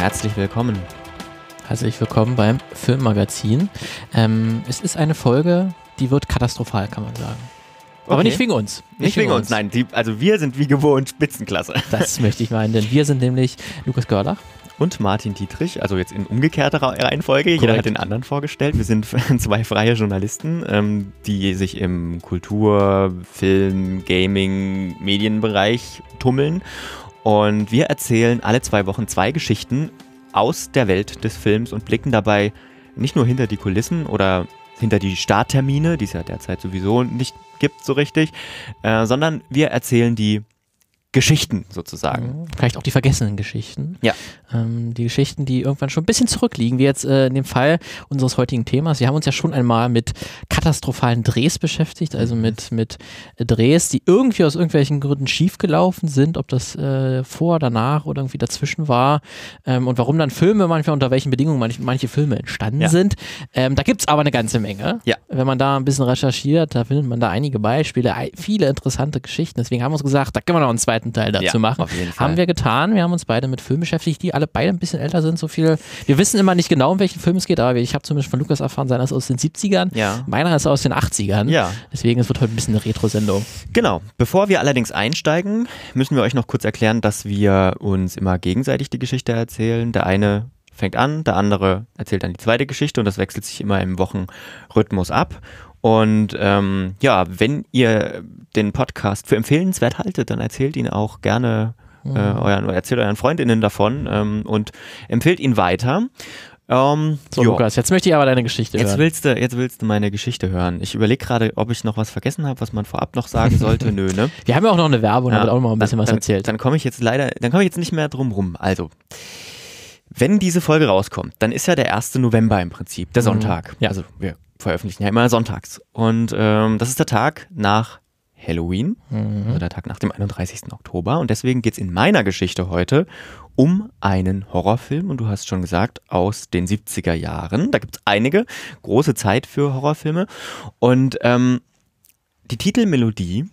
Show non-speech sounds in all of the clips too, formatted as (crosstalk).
herzlich willkommen. Herzlich willkommen beim Filmmagazin. Ähm, es ist eine Folge, die wird katastrophal, kann man sagen. Aber Okay. nicht wegen uns. Nicht wegen uns, nein. Die, also wir sind wie gewohnt Spitzenklasse. Das möchte ich meinen, denn wir sind nämlich Lukas Görlach. Und Martin Dietrich, also jetzt in umgekehrter Reihenfolge. Jeder Korrekt. hat den anderen vorgestellt. Wir sind (laughs) zwei freie Journalisten, ähm, die sich im Kultur-, Film-, Gaming-, Medienbereich tummeln. Und wir erzählen alle zwei Wochen zwei Geschichten aus der Welt des Films und blicken dabei nicht nur hinter die Kulissen oder hinter die Starttermine, die es ja derzeit sowieso nicht gibt so richtig, äh, sondern wir erzählen die Geschichten sozusagen. Vielleicht auch die vergessenen Geschichten. Ja. Ähm, die Geschichten, die irgendwann schon ein bisschen zurückliegen, wie jetzt äh, in dem Fall unseres heutigen Themas. Wir haben uns ja schon einmal mit katastrophalen Drehs beschäftigt, also Mhm. mit, mit Drehs, die irgendwie aus irgendwelchen Gründen schiefgelaufen sind, ob das äh, vor, danach oder irgendwie dazwischen war ähm, und warum dann Filme manchmal unter welchen Bedingungen manche, manche Filme entstanden Ja. sind. Ähm, da gibt es aber eine ganze Menge. Ja. Wenn man da ein bisschen recherchiert, da findet man da einige Beispiele, ei- viele interessante Geschichten. Deswegen haben wir uns gesagt, da können wir noch einen zweiten Teil dazu Ja, machen. Haben wir getan. Wir haben uns beide mit Filmen beschäftigt, die alle beide ein bisschen älter sind. So viel. Wir wissen immer nicht genau, um welchen Film es geht, aber ich habe zumindest von Lukas erfahren, seiner ist aus den 70ern. Ja. Meiner ist aus den 80ern. Ja. Deswegen es wird heute ein bisschen eine Retro-Sendung. Genau. Bevor wir allerdings einsteigen, müssen wir euch noch kurz erklären, dass wir uns immer gegenseitig die Geschichte erzählen. Der eine fängt an, der andere erzählt dann die zweite Geschichte und das wechselt sich immer im Wochenrhythmus ab. Und ähm, ja, wenn ihr den Podcast für empfehlenswert haltet, dann erzählt ihn auch gerne äh, euren, oder erzählt euren Freundinnen davon ähm, und empfehlt ihn weiter. Ähm, So, ja. Lukas, jetzt möchte ich aber deine Geschichte Jetzt hören. willst, du, jetzt willst du meine Geschichte hören. Ich überlege gerade, ob ich noch was vergessen habe, was man vorab noch sagen (laughs) sollte. Nö, ne? Wir haben ja auch noch eine Werbung, da Ja, wird auch noch mal ein bisschen dann, was dann, erzählt. Dann komme ich jetzt leider, dann komme ich jetzt nicht mehr drum rum. Also, wenn diese Folge rauskommt, dann ist ja der 1. November im Prinzip, der Sonntag. Ja. Also wir veröffentlichen ja immer sonntags. Und ähm, das ist der Tag nach Halloween, also der Tag nach dem 31. Oktober. Und deswegen geht es in meiner Geschichte heute um einen Horrorfilm. Und du hast schon gesagt, aus den 70er Jahren. Da gibt es einige, große Zeit für Horrorfilme. Und ähm, die Titelmelodie,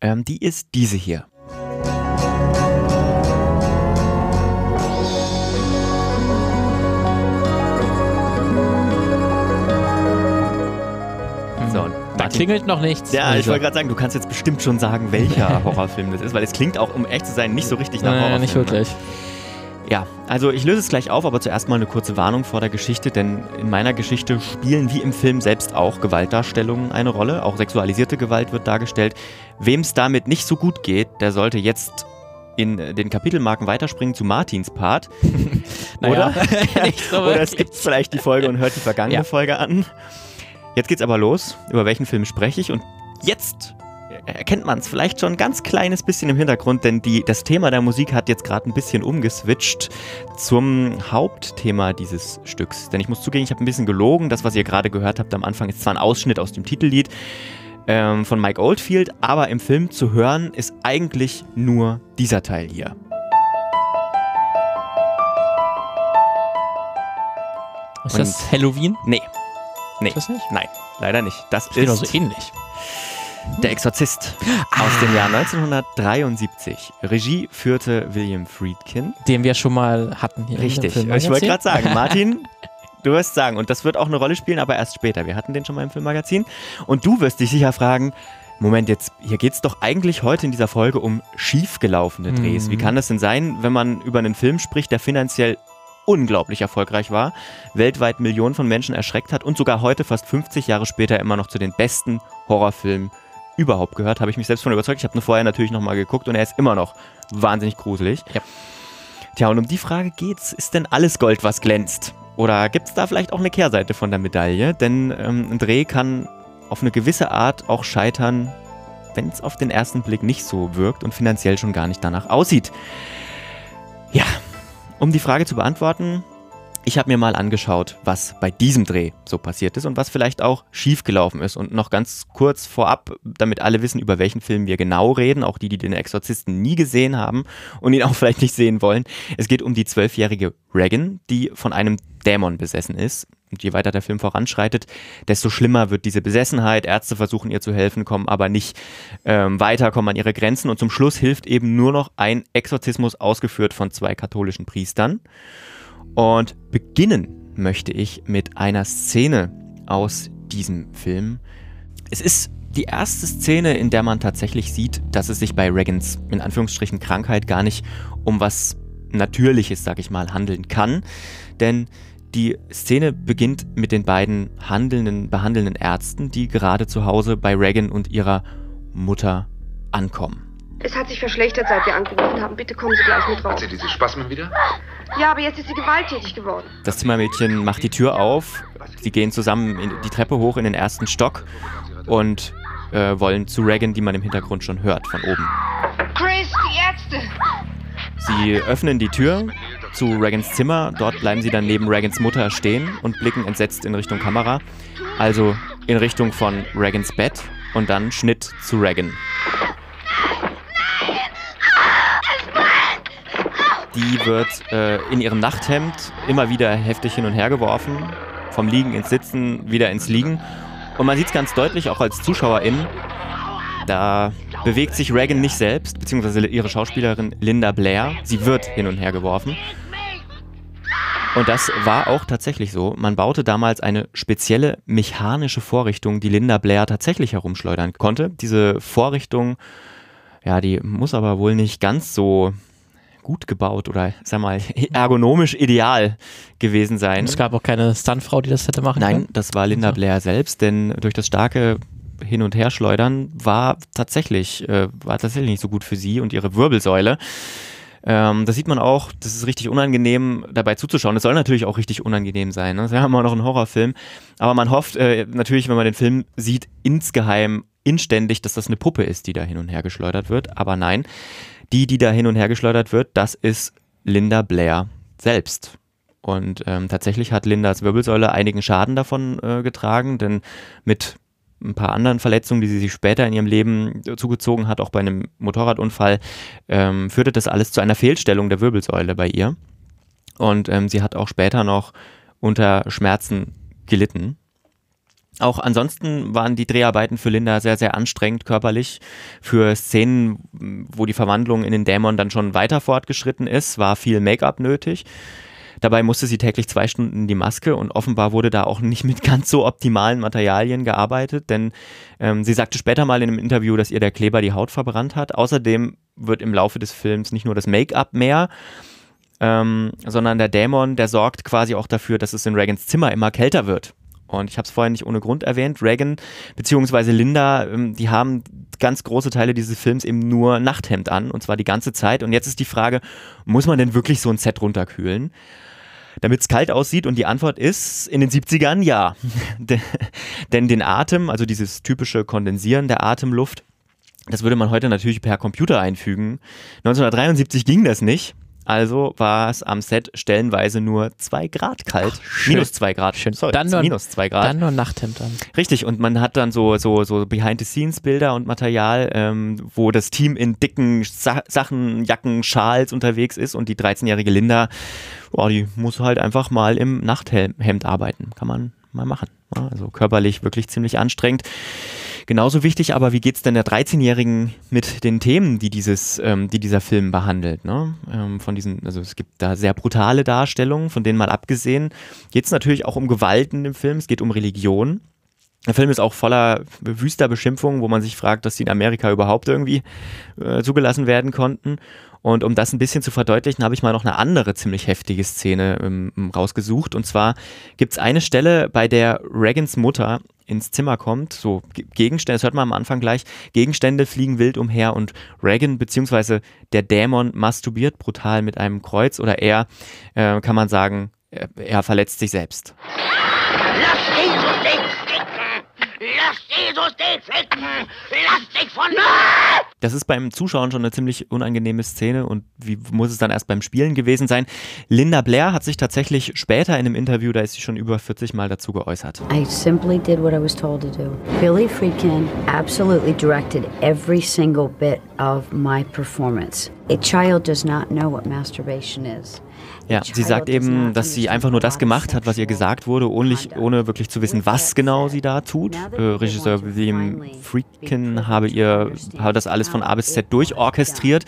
ähm, die ist diese hier. Klingelt noch nichts. ja, ich Also, wollte gerade sagen, du kannst jetzt bestimmt schon sagen, welcher (laughs) Horrorfilm das ist, weil es klingt auch, um echt zu sein, nicht so richtig nach Nein, Horrorfilm. nicht ne? wirklich. Ja, also ich löse es gleich auf, aber zuerst mal eine kurze Warnung vor der Geschichte, denn in meiner Geschichte spielen wie im Film selbst auch Gewaltdarstellungen eine Rolle. Auch sexualisierte Gewalt wird dargestellt. Wem es damit nicht so gut geht, der sollte jetzt in den Kapitelmarken weiterspringen zu Martins Part. (laughs) Naja, Oder, (laughs) so oder es gibt vielleicht die Folge und hört die vergangene Ja. Folge an. Jetzt geht's aber los. Über welchen Film spreche ich? Und jetzt erkennt man es vielleicht schon ein ganz kleines bisschen im Hintergrund, denn die, das Thema der Musik hat jetzt gerade ein bisschen umgeswitcht zum Hauptthema dieses Stücks. Denn ich muss zugeben, ich habe ein bisschen gelogen. Das, was ihr gerade gehört habt am Anfang, ist zwar ein Ausschnitt aus dem Titellied ähm, von Mike Oldfield, aber im Film zu hören ist eigentlich nur dieser Teil hier. Ist das Halloween? Nee. Nee. Ist das nicht? Nein, leider nicht. Das doch ist so ähnlich. Der Exorzist aus dem Jahr 1973. Regie führte William Friedkin. Den wir schon mal hatten hier. Richtig. Dem Ich wollte gerade sagen, Martin, (laughs) du wirst sagen, und das wird auch eine Rolle spielen, aber erst später. Wir hatten den schon mal im Filmmagazin. Und du wirst dich sicher fragen, Moment, jetzt, hier geht es doch eigentlich heute in dieser Folge um schiefgelaufene Drehs. Mhm. Wie kann das denn sein, wenn man über einen Film spricht, der finanziell unglaublich erfolgreich war, weltweit Millionen von Menschen erschreckt hat und sogar heute, fast 50 Jahre später, immer noch zu den besten Horrorfilmen überhaupt gehört, habe ich mich selbst von überzeugt. Ich habe nur vorher natürlich nochmal geguckt und er ist immer noch wahnsinnig gruselig. Ja. Tja, und um die Frage geht's, ist denn alles Gold, was glänzt? Oder gibt es da vielleicht auch eine Kehrseite von der Medaille? Denn ähm, ein Dreh kann auf eine gewisse Art auch scheitern, wenn es auf den ersten Blick nicht so wirkt und finanziell schon gar nicht danach aussieht. Ja, um die Frage zu beantworten, ich habe mir mal angeschaut, was bei diesem Dreh so passiert ist und was vielleicht auch schiefgelaufen ist. Und noch ganz kurz vorab, damit alle wissen, über welchen Film wir genau reden, auch die, die den Exorzisten nie gesehen haben und ihn auch (laughs) vielleicht nicht sehen wollen. Es geht um die zwölfjährige Regan, die von einem Dämon besessen ist. Und je weiter der Film voranschreitet, desto schlimmer wird diese Besessenheit. Ärzte versuchen ihr zu helfen, kommen aber nicht ähm, weiter, kommen an ihre Grenzen. Und zum Schluss hilft eben nur noch ein Exorzismus ausgeführt von zwei katholischen Priestern. Und beginnen möchte ich mit einer Szene aus diesem Film. Es ist die erste Szene, in der man tatsächlich sieht, dass es sich bei Regans in Anführungsstrichen Krankheit gar nicht um was Natürliches, sag ich mal, handeln kann. Denn die Szene beginnt mit den beiden handelnden, behandelnden Ärzten, die gerade zu Hause bei Regan und ihrer Mutter ankommen. Es hat sich verschlechtert, seit wir angerufen haben. Bitte kommen Sie gleich mit raus. Hat sie diese Spasmen wieder? Ja, aber jetzt ist sie gewalttätig geworden. Das Zimmermädchen macht die Tür auf. Sie gehen zusammen die Treppe hoch in den ersten Stock und äh, wollen zu Regan, die man im Hintergrund schon hört, von oben. Chris, die Ärzte! Sie öffnen die Tür zu Regans Zimmer. Dort bleiben sie dann neben Regans Mutter stehen und blicken entsetzt in Richtung Kamera. Also in Richtung von Regans Bett und dann Schnitt zu Regan. Die wird äh, in ihrem Nachthemd immer wieder heftig hin und her geworfen. Vom Liegen ins Sitzen, wieder ins Liegen. Und man sieht es ganz deutlich, auch als Zuschauerin, da bewegt sich Reagan nicht selbst, beziehungsweise ihre Schauspielerin Linda Blair. Sie wird hin und her geworfen. Und das war auch tatsächlich so. Man baute damals eine spezielle mechanische Vorrichtung, die Linda Blair tatsächlich herumschleudern konnte. Diese Vorrichtung, ja, die muss aber wohl nicht ganz so gut gebaut oder, sag mal, (laughs) ergonomisch ideal gewesen sein. Es gab auch keine Stuntfrau, die das hätte machen Nein, können? das war Linda Blair selbst, denn durch das starke hin und her schleudern war tatsächlich, äh, war tatsächlich nicht so gut für sie und ihre Wirbelsäule. Ähm, das sieht man auch, das ist richtig unangenehm, dabei zuzuschauen. Das soll natürlich auch richtig unangenehm sein. Ne? Das ist ja immer noch ein Horrorfilm. Aber man hofft äh, natürlich, wenn man den Film sieht, insgeheim, inständig, dass das eine Puppe ist, die da hin und her geschleudert wird. Aber nein, die, die da hin und her geschleudert wird, das ist Linda Blair selbst. Und ähm, tatsächlich hat Lindas Wirbelsäule einigen Schaden davon äh, getragen, denn mit ein paar anderen Verletzungen, die sie sich später in ihrem Leben zugezogen hat, auch bei einem Motorradunfall, ähm, führte das alles zu einer Fehlstellung der Wirbelsäule bei ihr. Und ähm, sie hat auch später noch unter Schmerzen gelitten. Auch ansonsten waren die Dreharbeiten für Linda sehr, sehr anstrengend körperlich. Für Szenen, wo die Verwandlung in den Dämon dann schon weiter fortgeschritten ist, war viel Make-up nötig. Dabei musste sie täglich zwei Stunden in die Maske und offenbar wurde da auch nicht mit ganz so optimalen Materialien gearbeitet, denn ähm, sie sagte später mal in einem Interview, dass ihr der Kleber die Haut verbrannt hat. Außerdem wird im Laufe des Films nicht nur das Make-up mehr, ähm, sondern der Dämon, der sorgt quasi auch dafür, dass es in Regans Zimmer immer kälter wird. Und ich habe es vorhin nicht ohne Grund erwähnt, Reagan bzw. Linda, ähm, die haben ganz große Teile dieses Films eben nur Nachthemd an und zwar die ganze Zeit. Und jetzt ist die Frage, muss man denn wirklich so ein Set runterkühlen? Damit es kalt aussieht? Und die Antwort ist in den 70ern ja. (laughs) Denn den Atem, also dieses typische Kondensieren der Atemluft, das würde man heute natürlich per Computer einfügen. 1973 ging das nicht. Also war es am Set stellenweise nur 2 Grad kalt. Ach, minus 2 Grad. Schön. Sorry, Dann nur- minus 2 Grad. Dann nur Nachthemd an. Richtig, und man hat dann so, so, so Behind-the-Scenes-Bilder und Material, ähm, wo das Team in dicken Sa Sachen, Jacken, Schals unterwegs ist und die 13-jährige Linda, boah, die muss halt einfach mal im Nachthemd arbeiten. Kann man mal machen. Ja, also körperlich wirklich ziemlich anstrengend. Genauso wichtig aber, wie geht's denn der 13-Jährigen mit den Themen, die dieses, ähm, die dieser Film behandelt? Ne? Ähm, von diesen, also es gibt da sehr brutale Darstellungen, von denen mal abgesehen, geht es natürlich auch um Gewalten im Film, es geht um Religion. Der Film ist auch voller wüster Beschimpfungen, wo man sich fragt, dass die in Amerika überhaupt irgendwie äh, zugelassen werden konnten. Und um das ein bisschen zu verdeutlichen, habe ich mal noch eine andere ziemlich heftige Szene ähm, rausgesucht. Und zwar gibt es eine Stelle, bei der Regans Mutter ins Zimmer kommt, so Ge- Gegenstände, das hört man am Anfang gleich, Gegenstände fliegen wild umher und Regan bzw. der Dämon masturbiert brutal mit einem Kreuz oder er, äh, kann man sagen, er, er verletzt sich selbst. Lass Jesus dich ficken! Lass Jesus dich ficken! Lass dich von... Das ist beim Zuschauen schon eine ziemlich unangenehme Szene und wie muss es dann erst beim Spielen gewesen sein? Linda Blair hat sich tatsächlich später in einem Interview, da ist sie schon über 40 Mal dazu geäußert. I simply did what I was told to do. Billy Friedkin absolutely directed every single bit of my performance. A child does not know what masturbation is. Ja, sie sagt eben, dass sie einfach nur das gemacht hat, was ihr gesagt wurde, ohne, ohne wirklich zu wissen, was genau sie da tut. Äh, Regisseur William Friedkin habe ihr habe das alles von A bis Z durchorchestriert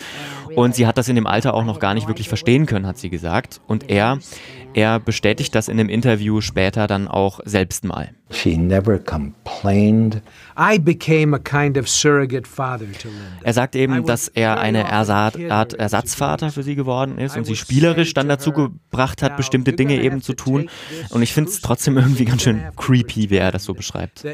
Und sie hat das in dem Alter auch noch gar nicht wirklich verstehen können, hat sie gesagt. Und er, er bestätigt das in einem Interview später dann auch selbst mal. She never complained. I became a kind of surrogate father to Linda. Er sagt eben, dass er eine Ersat Art Ersatzvater für sie geworden ist und sie spielerisch dann dazu gebracht hat, bestimmte Dinge eben zu tun. Und ich finde es trotzdem irgendwie ganz schön creepy, wie er das so beschreibt.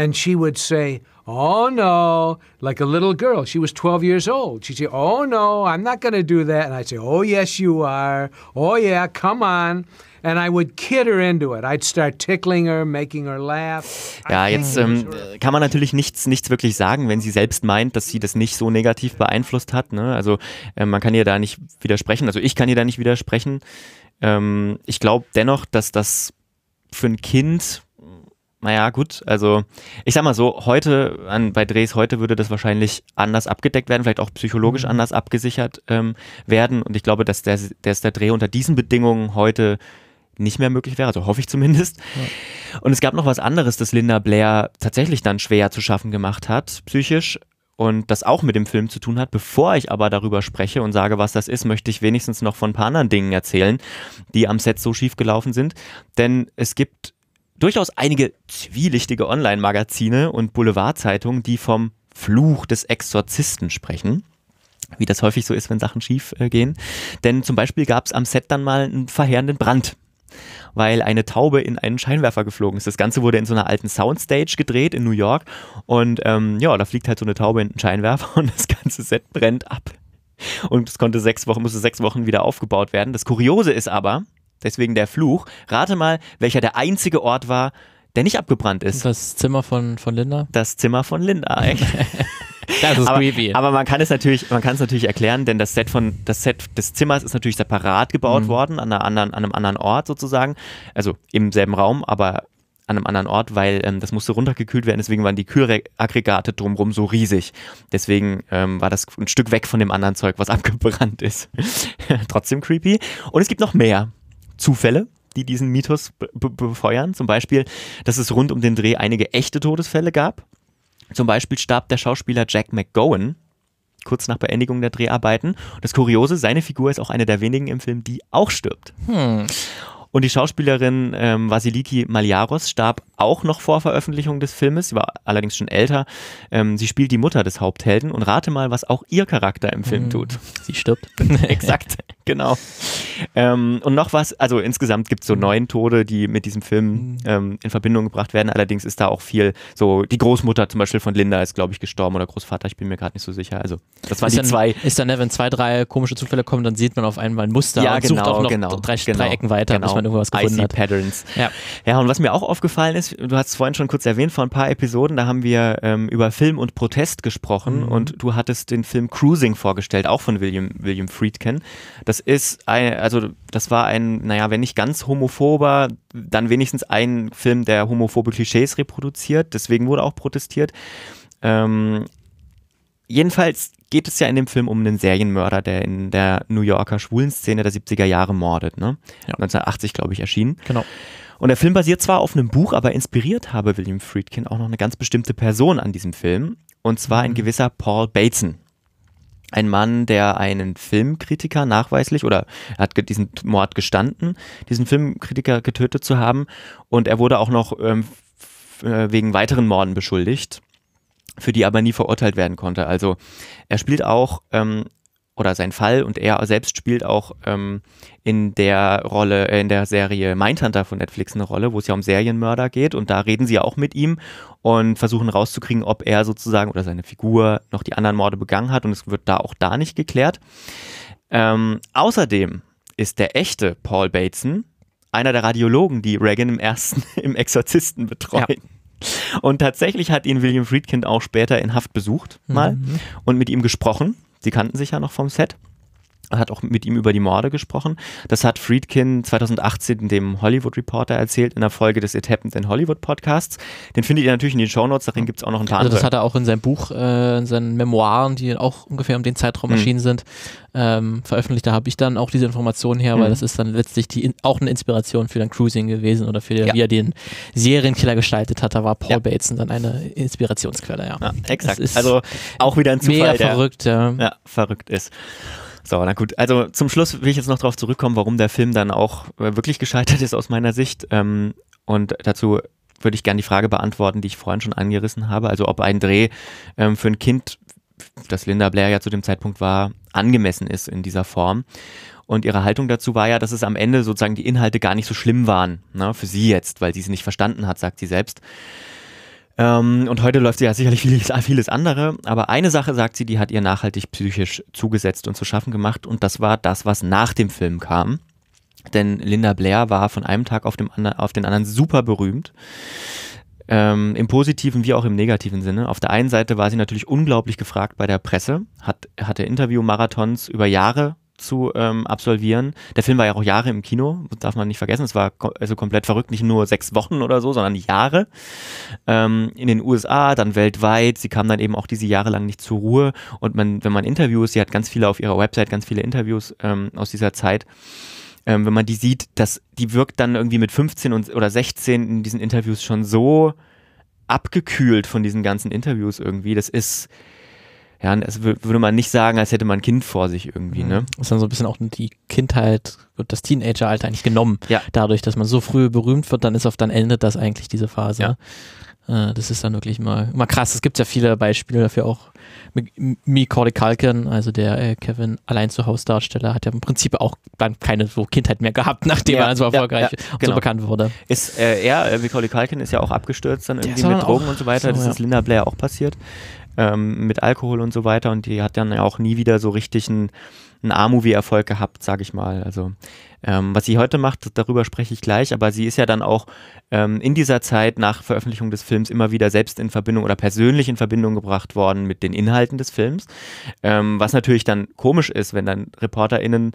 And she would say, Oh no, like a little girl. She was 12 years old. She'd say, Oh no, I'm not going to do that. And I'd say, Oh yes, you are. Oh yeah, come on. And I would kid her into it. I'd start tickling her, making her laugh. Ja, jetzt ähm, kann man natürlich nichts, nichts wirklich sagen, wenn sie selbst meint, dass sie das nicht so negativ beeinflusst hat. Ne? Also äh, man kann ihr da nicht widersprechen. Also ich kann ihr da nicht widersprechen. Ähm, ich glaube dennoch, dass das für ein Kind naja, gut, also ich sag mal so, heute, an, bei Drehs heute würde das wahrscheinlich anders abgedeckt werden, vielleicht auch psychologisch Mhm. anders abgesichert ähm, werden. Und ich glaube, dass der, dass der Dreh unter diesen Bedingungen heute nicht mehr möglich wäre, also hoffe ich zumindest. Und es gab noch was anderes, das Linda Blair tatsächlich dann schwer zu schaffen gemacht hat, psychisch. Und das auch mit dem Film zu tun hat. Bevor ich aber darüber spreche und sage, was das ist, möchte ich wenigstens noch von ein paar anderen Dingen erzählen, die am Set so schief gelaufen sind. Denn es gibt durchaus einige zwielichtige Online-Magazine und Boulevardzeitungen, die vom Fluch des Exorzisten sprechen. Wie das häufig so ist, wenn Sachen schief äh, gehen. Denn zum Beispiel gab es am Set dann mal einen verheerenden Brand weil eine Taube in einen Scheinwerfer geflogen ist. Das Ganze wurde in so einer alten Soundstage gedreht in New York und ähm, ja, da fliegt halt so eine Taube in einen Scheinwerfer (laughs) und das ganze Set brennt ab. Und es konnte sechs Wochen, musste sechs Wochen wieder aufgebaut werden. Das Kuriose ist aber, deswegen der Fluch, rate mal, welcher der einzige Ort war, der nicht abgebrannt ist. Das Zimmer von, von Linda. Das Zimmer von Linda. (laughs) Das ist aber, creepy. aber man kann es natürlich, man kann es natürlich erklären, denn das Set von das Set des Zimmers ist natürlich separat gebaut Mhm. worden an, einer anderen, an einem anderen Ort sozusagen, also im selben Raum, aber an einem anderen Ort, weil ähm, das musste runtergekühlt werden, deswegen waren die Kühlaggregate drumherum so riesig. Deswegen ähm, war das ein Stück weg von dem anderen Zeug, was (laughs) abgebrannt ist. Trotzdem creepy. Und es gibt noch mehr Zufälle, die diesen Mythos be be befeuern. Zum Beispiel, dass es rund um den Dreh einige echte Todesfälle gab. Zum Beispiel starb der Schauspieler Jack McGowan kurz nach Beendigung der Dreharbeiten. Und das Kuriose, seine Figur ist auch eine der wenigen im Film, die auch stirbt. Hm. Und die Schauspielerin ähm, Vasiliki Maliaros starb auch noch vor Veröffentlichung des Filmes. Sie war allerdings schon älter. Ähm, sie spielt die Mutter des Haupthelden und rate mal, was auch ihr Charakter im Film Hm. tut. Sie stirbt. (laughs) Exakt, (laughs) genau. Ähm, und noch was, also insgesamt gibt es so neun Tode, die mit diesem Film ähm, in Verbindung gebracht werden. Allerdings ist da auch viel, so die Großmutter zum Beispiel von Linda ist, glaube ich, gestorben oder Großvater, ich bin mir gerade nicht so sicher. Also das waren ist die dann, zwei. Ist dann, ne, wenn zwei, drei komische Zufälle kommen, dann sieht man auf einmal ein Muster Ja, und sucht genau, auch noch genau, drei, genau, drei Ecken weiter, bis genau. man irgendwas gefunden Icy hat. Patterns. Ja. Ja, und was mir auch aufgefallen ist, du hast es vorhin schon kurz erwähnt, vor ein paar Episoden, da haben wir ähm, über Film und Protest gesprochen Mhm. und du hattest den Film Cruising vorgestellt, auch von William, William Friedkin. Das ist ein, also das war ein, naja, wenn nicht ganz homophober, dann wenigstens ein Film, der homophobe Klischees reproduziert, deswegen wurde auch protestiert. Ähm, jedenfalls geht es ja in dem Film um einen Serienmörder, der in der New Yorker Schwulenszene der 70er Jahre mordet, ne? Ja. 1980, glaube ich, erschienen. Genau. Und der Film basiert zwar auf einem Buch, aber inspiriert habe William Friedkin auch noch eine ganz bestimmte Person an diesem Film. Und zwar ein gewisser Paul Bateson. Ein Mann, der einen Filmkritiker nachweislich oder er hat diesen Mord gestanden, diesen Filmkritiker getötet zu haben. Und er wurde auch noch ähm, äh, wegen weiteren Morden beschuldigt, für die aber nie verurteilt werden konnte. Also er spielt auch, ähm, oder sein Fall und er selbst spielt auch ähm, in der Rolle, äh, in der Serie Mindhunter von Netflix eine Rolle, wo es ja um Serienmörder geht und da reden sie ja auch mit ihm und versuchen rauszukriegen, ob er sozusagen oder seine Figur noch die anderen Morde begangen hat und es wird da auch da nicht geklärt. Ähm, außerdem ist der echte Paul Bateson einer der Radiologen, die Reagan im ersten (laughs) im Exorzisten betreuen. Und tatsächlich hat ihn William Friedkin auch später in Haft besucht, mal, Mhm. und mit ihm gesprochen. Sie kannten sich ja noch vom Set. Hat auch mit ihm über die Morde gesprochen. Das hat Friedkin 2018 in dem Hollywood Reporter erzählt, in der Folge des It Happened in Hollywood Podcasts. Den findet ihr natürlich in den Shownotes, darin gibt es auch noch ein paar Also das andere. hat er auch in seinem Buch, äh, in seinen Memoiren, die auch ungefähr um den Zeitraum Mhm. erschienen sind, ähm, veröffentlicht. Da habe ich dann auch diese Informationen her, Mhm. weil das ist dann letztlich die, auch eine Inspiration für dann Cruising gewesen oder für Ja. wie er den Serienkiller gestaltet hat. Da war Paul Ja. Bateson dann eine Inspirationsquelle, ja. ja, exakt. Also auch wieder ein Zufall, Mega der verrückt, ja. ja, verrückt ist. So, na gut. Also zum Schluss will ich jetzt noch darauf zurückkommen, warum der Film dann auch äh, wirklich gescheitert ist aus meiner Sicht. Ähm, und dazu würde ich gerne die Frage beantworten, die ich vorhin schon angerissen habe. Also ob ein Dreh ähm, für ein Kind, das Linda Blair ja zu dem Zeitpunkt war, angemessen ist in dieser Form. Und ihre Haltung dazu war ja, dass es am Ende sozusagen die Inhalte gar nicht so schlimm waren, ne, für sie jetzt, weil sie sie nicht verstanden hat, sagt sie selbst. Ähm, und heute läuft sie ja sicherlich vieles, (laughs) vieles andere. Aber eine Sache, sagt sie, die hat ihr nachhaltig psychisch zugesetzt und zu schaffen gemacht. Und das war das, was nach dem Film kam. Denn Linda Blair war von einem Tag auf, dem ander, auf den anderen super berühmt. Ähm, Im positiven wie auch im negativen Sinne. Auf der einen Seite war sie natürlich unglaublich gefragt bei der Presse, hat, hatte Interviewmarathons über Jahre zu ähm, absolvieren. Der Film war ja auch Jahre im Kino, darf man nicht vergessen. Es war ko also komplett verrückt, nicht nur sechs Wochen oder so, sondern Jahre. Ähm, in den USA, dann weltweit. Sie kam dann eben auch diese Jahre lang nicht zur Ruhe. Und man, wenn man Interviews, sie hat ganz viele auf ihrer Website, ganz viele Interviews ähm, aus dieser Zeit. Ähm, wenn man die sieht, dass die wirkt dann irgendwie mit 15 und, oder 16 in diesen Interviews schon so abgekühlt von diesen ganzen Interviews irgendwie. Das ist, ja, das wür- würde man nicht sagen, als hätte man ein Kind vor sich irgendwie, ne? Ist dann so ein bisschen auch die Kindheit und das Teenageralter eigentlich genommen. Ja. Dadurch, dass man so früh berühmt wird, dann ist auf dann endet das eigentlich diese Phase. Äh, das ist dann wirklich mal, mal krass. Es gibt ja viele Beispiele dafür auch. M- Macaulay Culkin, also der äh, Kevin allein zu Hause Darsteller, hat ja im Prinzip auch dann keine so Kindheit mehr gehabt, (laughs) nachdem Ja, er so ja, erfolgreich ja, und genau. so bekannt wurde. Ist äh, er, äh, Macaulay Culkin ist ja auch abgestürzt dann irgendwie mit Drogen auch und so weiter. so, das ja. ist Linda Blair auch passiert. Ähm, mit Alkohol und so weiter. Und die hat dann auch nie wieder so richtig einen, einen A-Movie-Erfolg gehabt, sag ich mal. Also ähm, was sie heute macht, darüber spreche ich gleich, aber sie ist ja dann auch ähm, in dieser Zeit nach Veröffentlichung des Films immer wieder selbst in Verbindung oder persönlich in Verbindung gebracht worden mit den Inhalten des Films. Ähm, was natürlich dann komisch ist, wenn dann ReporterInnen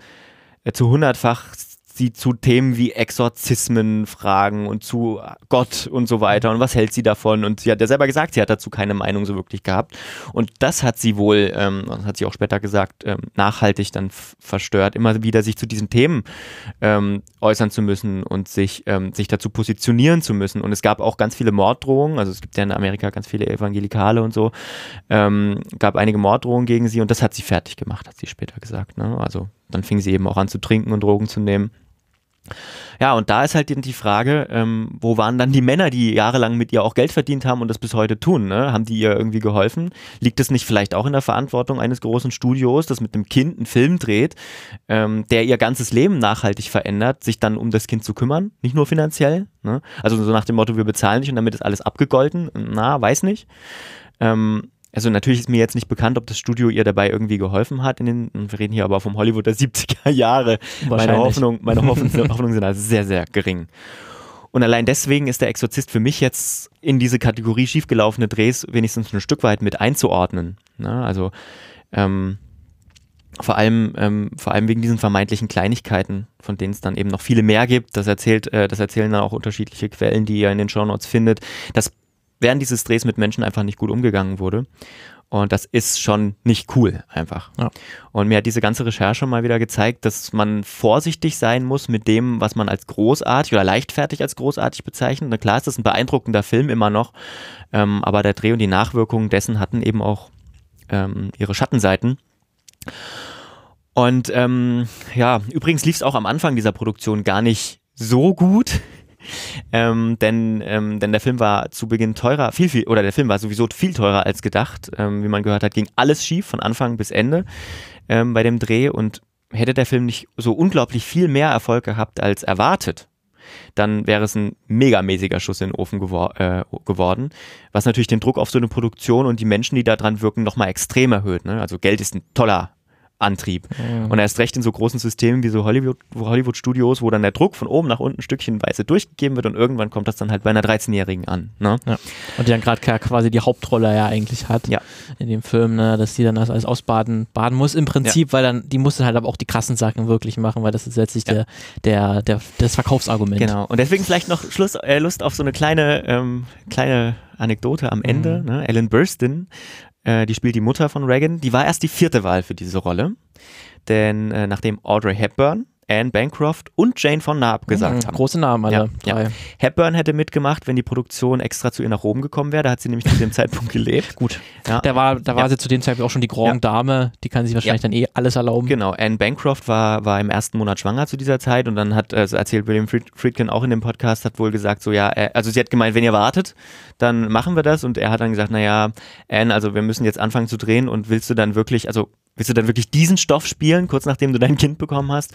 äh, zu hundertfach sie zu Themen wie Exorzismen fragen und zu Gott und so weiter. Und was hält sie davon? Und sie hat ja selber gesagt, sie hat dazu keine Meinung so wirklich gehabt. Und das hat sie wohl, ähm, das hat sie auch später gesagt, ähm, nachhaltig dann verstört, immer wieder sich zu diesen Themen ähm, äußern zu müssen und sich, ähm, sich dazu positionieren zu müssen. Und es gab auch ganz viele Morddrohungen, also es gibt ja in Amerika ganz viele Evangelikale und so, ähm, gab einige Morddrohungen gegen sie und das hat sie fertig gemacht, hat sie später gesagt, ne? also dann fing sie eben auch an zu trinken und Drogen zu nehmen. Ja, und da ist halt die Frage, ähm, wo waren dann die Männer, die jahrelang mit ihr auch Geld verdient haben und das bis heute tun? Ne? Haben die ihr irgendwie geholfen? Liegt es nicht vielleicht auch in der Verantwortung eines großen Studios, das mit dem Kind einen Film dreht, ähm, der ihr ganzes Leben nachhaltig verändert, sich dann um das Kind zu kümmern? Nicht nur finanziell? Ne? Also so nach dem Motto, wir bezahlen dich und damit ist alles abgegolten? Na, weiß nicht. Ähm, also natürlich ist mir jetzt nicht bekannt, ob das Studio ihr dabei irgendwie geholfen hat. In den, wir reden hier aber vom Hollywood der 70er Jahre. Meine. Hoffnung, meine (laughs) Hoffnung, Hoffnungen sind also sehr, sehr gering. Und allein deswegen ist der Exorzist für mich jetzt in diese Kategorie schiefgelaufene Drehs wenigstens ein Stück weit mit einzuordnen. Ne? Also ähm, vor allem, ähm, vor allem wegen diesen vermeintlichen Kleinigkeiten, von denen es dann eben noch viele mehr gibt. Das erzählt, äh, das erzählen dann auch unterschiedliche Quellen, die ihr in den Shownotes findet, dass während dieses Drehs mit Menschen einfach nicht gut umgegangen wurde. Und das ist schon nicht cool, einfach. Ja. Und mir hat diese ganze Recherche mal wieder gezeigt, dass man vorsichtig sein muss mit dem, was man als großartig oder leichtfertig als großartig bezeichnet. Na klar ist das ein beeindruckender Film immer noch, ähm, aber der Dreh und die Nachwirkungen dessen hatten eben auch ähm, ihre Schattenseiten. Und ähm, ja, übrigens lief es auch am Anfang dieser Produktion gar nicht so gut. Ähm, denn, ähm, denn der Film war zu Beginn teurer, viel, viel, oder der Film war sowieso viel teurer als gedacht. Ähm, wie man gehört hat, ging alles schief von Anfang bis Ende ähm, bei dem Dreh und hätte der Film nicht so unglaublich viel mehr Erfolg gehabt als erwartet, dann wäre es ein megamäßiger Schuss in den Ofen gewor äh, geworden, was natürlich den Druck auf so eine Produktion und die Menschen, die da dran wirken, nochmal extrem erhöht. Ne? Also Geld ist ein toller Antrieb. Und erst recht in so großen Systemen wie so Hollywood- Hollywood-Studios, wo dann der Druck von oben nach unten stückchenweise durchgegeben wird und irgendwann kommt das dann halt bei einer 13-Jährigen an. Ne? Ja. Und die dann gerade quasi die Hauptrolle ja eigentlich hat Ja. in dem Film, ne, dass die dann das alles ausbaden baden muss im Prinzip, weil dann die muss dann halt aber auch die krassen Sachen wirklich machen, weil das ist letztlich der, der, der, das Verkaufsargument. Genau. Und deswegen vielleicht noch Schluss, äh, Lust auf so eine kleine, ähm, kleine Anekdote am Ende. Mhm. Ne? Ellen Burstyn, äh, die spielt die Mutter von Reagan, die war erst die vierte Wahl für diese Rolle. Denn äh, nachdem Audrey Hepburn, Anne Bancroft und Jane Fonda abgesagt Mhm, haben. Große Namen alle. Ja, drei. ja. Hepburn hätte mitgemacht, wenn die Produktion extra zu ihr nach Rom gekommen wäre. Da hat sie nämlich zu dem (laughs) Zeitpunkt gelebt. Gut. Ja. Da war, da war sie zu dem Zeitpunkt auch schon die Grand Dame, die kann sich wahrscheinlich dann eh alles erlauben. Genau, Anne Bancroft war, war im ersten Monat schwanger zu dieser Zeit und dann hat, äh, so erzählt William Fried, Friedkin auch in dem Podcast, hat wohl gesagt, so ja, äh, also sie hat gemeint, wenn ihr wartet, dann machen wir das und er hat dann gesagt, naja, Anne, also wir müssen jetzt anfangen zu drehen und willst du dann wirklich, also willst du dann wirklich diesen Stoff spielen, kurz nachdem du dein Kind bekommen hast?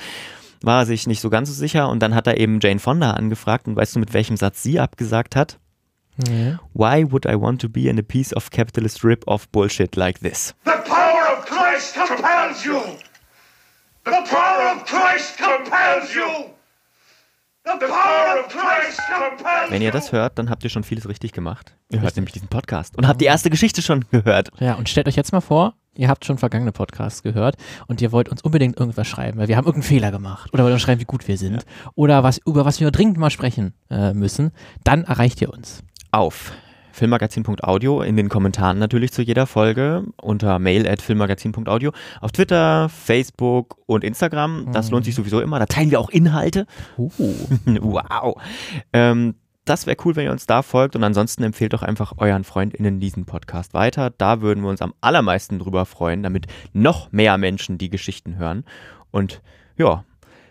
War er sich nicht so ganz so sicher und dann hat er eben Jane Fonda angefragt und weißt du, mit welchem Satz sie abgesagt hat? Ja. Why would I want to be in a piece of capitalist rip-off bullshit like this? The power of Christ compels you. The power of Christ compels you. The power of Christ compels Wenn ihr das hört, dann habt ihr schon vieles richtig gemacht. Ihr hört nämlich diesen Podcast und habt die erste Geschichte schon gehört. Ja, und stellt euch jetzt mal vor, ihr habt schon vergangene Podcasts gehört und ihr wollt uns unbedingt irgendwas schreiben, weil wir haben irgendeinen Fehler gemacht oder wollt uns schreiben, wie gut wir sind oder was, über was wir dringend mal sprechen äh, müssen, dann erreicht ihr uns. Auf filmmagazin.audio, in den Kommentaren natürlich zu jeder Folge, unter mail at filmmagazin.audio, auf Twitter, Facebook und Instagram. Das lohnt sich sowieso immer. Da teilen wir auch Inhalte. Uh. (laughs) wow. Ähm, das wäre cool, wenn ihr uns da folgt und ansonsten empfehlt doch einfach euren FreundInnen diesen Podcast weiter. Da würden wir uns am allermeisten drüber freuen, damit noch mehr Menschen die Geschichten hören. Und ja,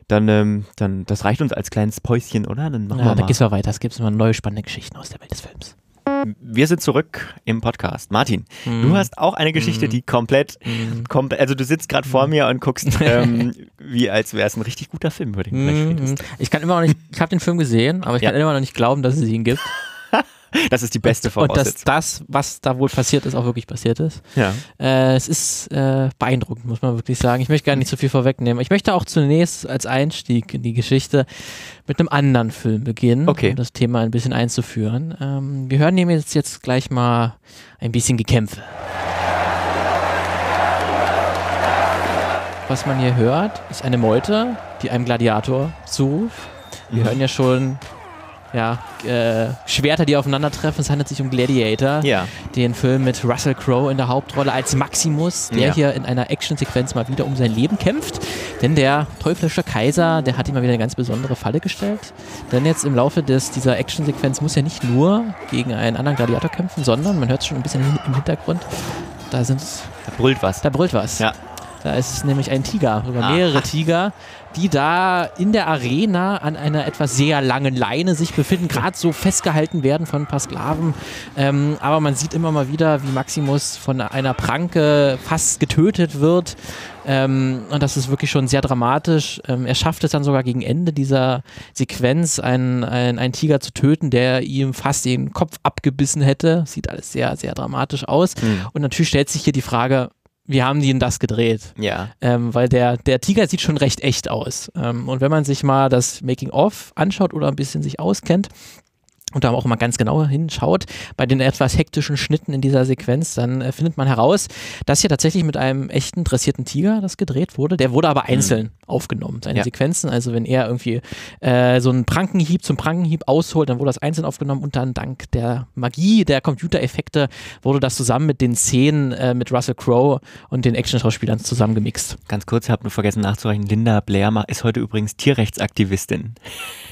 dann, ähm, dann das reicht uns als kleines Päuschen, oder? Dann machen Ja, wir da mal. geht's mal weiter. Es gibt immer neue spannende Geschichten aus der Welt des Films. Wir sind zurück im Podcast. Martin, Mhm. du hast auch eine Geschichte, die komplett, komplett also du sitzt gerade vor mir und guckst, (laughs) ähm, wie als wäre es ein richtig guter Film, über den du gleich Mhm. redest. Ich kann immer noch nicht, ich habe den Film gesehen, aber ich Ja. kann immer noch nicht glauben, dass es ihn gibt. (laughs) Das ist die beste Und dass Voraussetzung. das, was da wohl passiert ist, auch wirklich passiert ist. ja. Äh, es ist äh, beeindruckend, muss man wirklich sagen. Ich möchte gar nicht so viel vorwegnehmen. Ich möchte auch zunächst als Einstieg in die Geschichte mit einem anderen Film beginnen, Okay. um das Thema ein bisschen einzuführen. Ähm, wir hören nämlich jetzt, jetzt gleich mal ein bisschen Gekämpfe. Was man hier hört, ist eine Meute, die einem Gladiator zuruft. Wir hören ja schon ja, äh, Schwerter, die aufeinandertreffen. Es handelt sich um Gladiator Ja. den Film mit Russell Crowe in der Hauptrolle als Maximus, der Ja. hier in einer Actionsequenz mal wieder um sein Leben kämpft. Denn der teuflische Kaiser, der hat ihm mal wieder eine ganz besondere Falle gestellt. Denn jetzt im Laufe des, dieser Actionsequenz muss er nicht nur gegen einen anderen Gladiator kämpfen, sondern man hört es schon ein bisschen im Hintergrund. Da sind Da brüllt was. da brüllt was. Ja. Da ist es nämlich ein Tiger, sogar mehrere Tiger, die da in der Arena an einer etwas sehr langen Leine sich befinden, gerade so festgehalten werden von ein paar Sklaven. Ähm, aber man sieht immer mal wieder, wie Maximus von einer Pranke fast getötet wird. Ähm, und das ist wirklich schon sehr dramatisch. Ähm, er schafft es dann sogar gegen Ende dieser Sequenz, einen, einen, einen Tiger zu töten, der ihm fast den Kopf abgebissen hätte. Sieht alles sehr, sehr dramatisch aus. Und natürlich stellt sich hier die Frage, wie haben die denn das gedreht? Ja. Ähm, weil der, der Tiger sieht schon recht echt aus. Ähm, und wenn man sich mal das Making-of anschaut oder ein bisschen sich auskennt, und da auch mal ganz genau hinschaut, bei den etwas hektischen Schnitten in dieser Sequenz, dann äh, findet man heraus, dass hier tatsächlich mit einem echten dressierten Tiger das gedreht wurde. Der wurde aber einzeln aufgenommen, seine Ja. Sequenzen. Also wenn er irgendwie äh, so einen Prankenhieb zum Prankenhieb ausholt, dann wurde das einzeln aufgenommen und dann dank der Magie der Computereffekte wurde das zusammen mit den Szenen äh, mit Russell Crowe und den Action-Schauspielern zusammengemixt. Ganz kurz, ich habe nur vergessen nachzureichen. Linda Blair ist heute übrigens Tierrechtsaktivistin.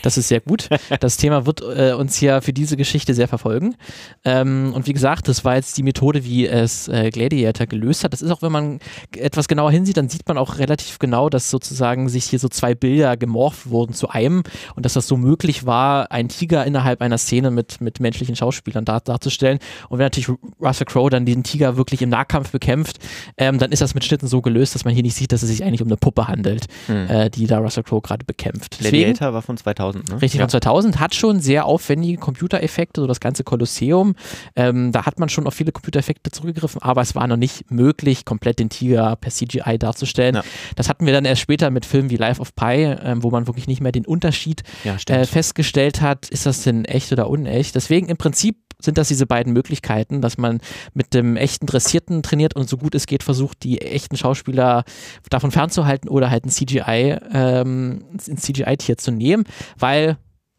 Das ist sehr gut. Das Thema wird äh, uns hier für diese Geschichte sehr verfolgen. Ähm, und wie gesagt, das war jetzt die Methode, wie es äh, Gladiator gelöst hat. Das ist auch, wenn man etwas genauer hinsieht, dann sieht man auch relativ genau, dass sozusagen sich hier so zwei Bilder gemorpht wurden zu einem und dass das so möglich war, einen Tiger innerhalb einer Szene mit, mit menschlichen Schauspielern dar darzustellen. Und wenn natürlich Russell Crowe dann diesen Tiger wirklich im Nahkampf bekämpft, ähm, dann ist das mit Schnitten so gelöst, dass man hier nicht sieht, dass es sich eigentlich um eine Puppe handelt, äh, die da Russell Crowe gerade bekämpft. Deswegen- Gladiator war von 2000, ne? Richtig, ja. von 2000 hat schon sehr aufwendige einige Computereffekte, so das ganze Kolosseum. Ähm, da hat man schon auf viele Computereffekte zurückgegriffen, aber es war noch nicht möglich, komplett den Tiger per CGI darzustellen. Ja. Das hatten wir dann erst später mit Filmen wie Life of Pi, ähm, wo man wirklich nicht mehr den Unterschied Ja, äh, festgestellt hat, ist das denn echt oder unecht. Deswegen im Prinzip sind das diese beiden Möglichkeiten, dass man mit dem echten Dressierten trainiert und so gut es geht versucht, die echten Schauspieler davon fernzuhalten oder halt ein CGI, ähm, ein CGI-Tier zu nehmen, weil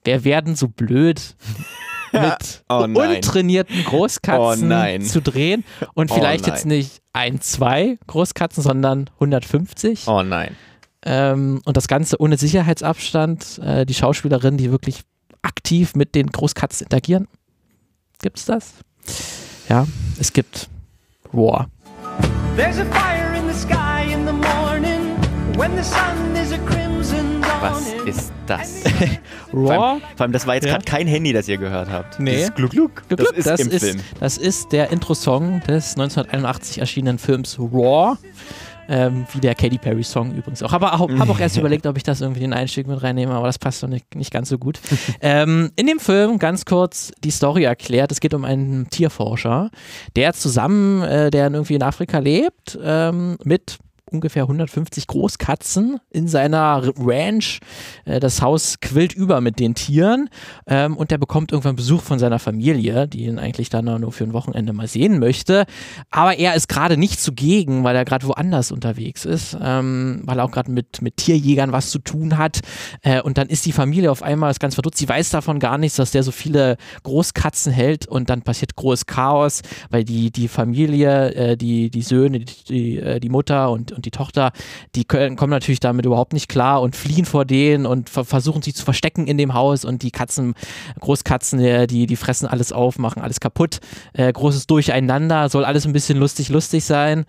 wer werden so blöd (laughs) mit Oh nein. untrainierten Großkatzen Oh nein. zu drehen und Oh vielleicht nein. jetzt nicht ein, zwei Großkatzen, sondern 150. Oh nein. Ähm, und das Ganze ohne Sicherheitsabstand. Äh, die Schauspielerinnen, die wirklich aktiv mit den Großkatzen interagieren. Gibt's das? Ja, es gibt Roar. There's a fire in the sky in the morning when the sun is a crimson Was ist das? (laughs) Vor Roar? allem, vor allem, das war jetzt Ja. gerade kein Handy, das ihr gehört habt. Nee. Dieses Gluck, Gluck. Glück, Das Glück, ist das im ist, Film. Das ist der Intro-Song des 1981 erschienenen Films Roar. Ähm, wie der Katy Perry Song übrigens auch. Aber habe auch erst (laughs) überlegt, ob ich das irgendwie in den Einstieg mit reinnehme, aber das passt doch nicht, nicht ganz so gut. (laughs) ähm, in dem Film ganz kurz die Story erklärt. Es geht um einen Tierforscher, der zusammen, äh, der irgendwie in Afrika lebt, ähm, mit ungefähr 150 Großkatzen in seiner Ranch. Äh, das Haus quillt über mit den Tieren ähm, und der bekommt irgendwann Besuch von seiner Familie, die ihn eigentlich dann nur für ein Wochenende mal sehen möchte. Aber er ist gerade nicht zugegen, weil er gerade woanders unterwegs ist, ähm, weil er auch gerade mit, mit Tierjägern was zu tun hat. Äh, und dann ist die Familie auf einmal ganz verdutzt. Sie weiß davon gar nichts, dass der so viele Großkatzen hält und dann passiert großes Chaos, weil die, die Familie, äh, die, die Söhne, die, die Mutter und, und die Tochter, die können, kommen natürlich damit überhaupt nicht klar und fliehen vor denen und ver versuchen sich zu verstecken in dem Haus und die Katzen, Großkatzen, äh, die, die fressen alles auf, machen alles kaputt. Äh, großes Durcheinander, soll alles ein bisschen lustig, lustig sein.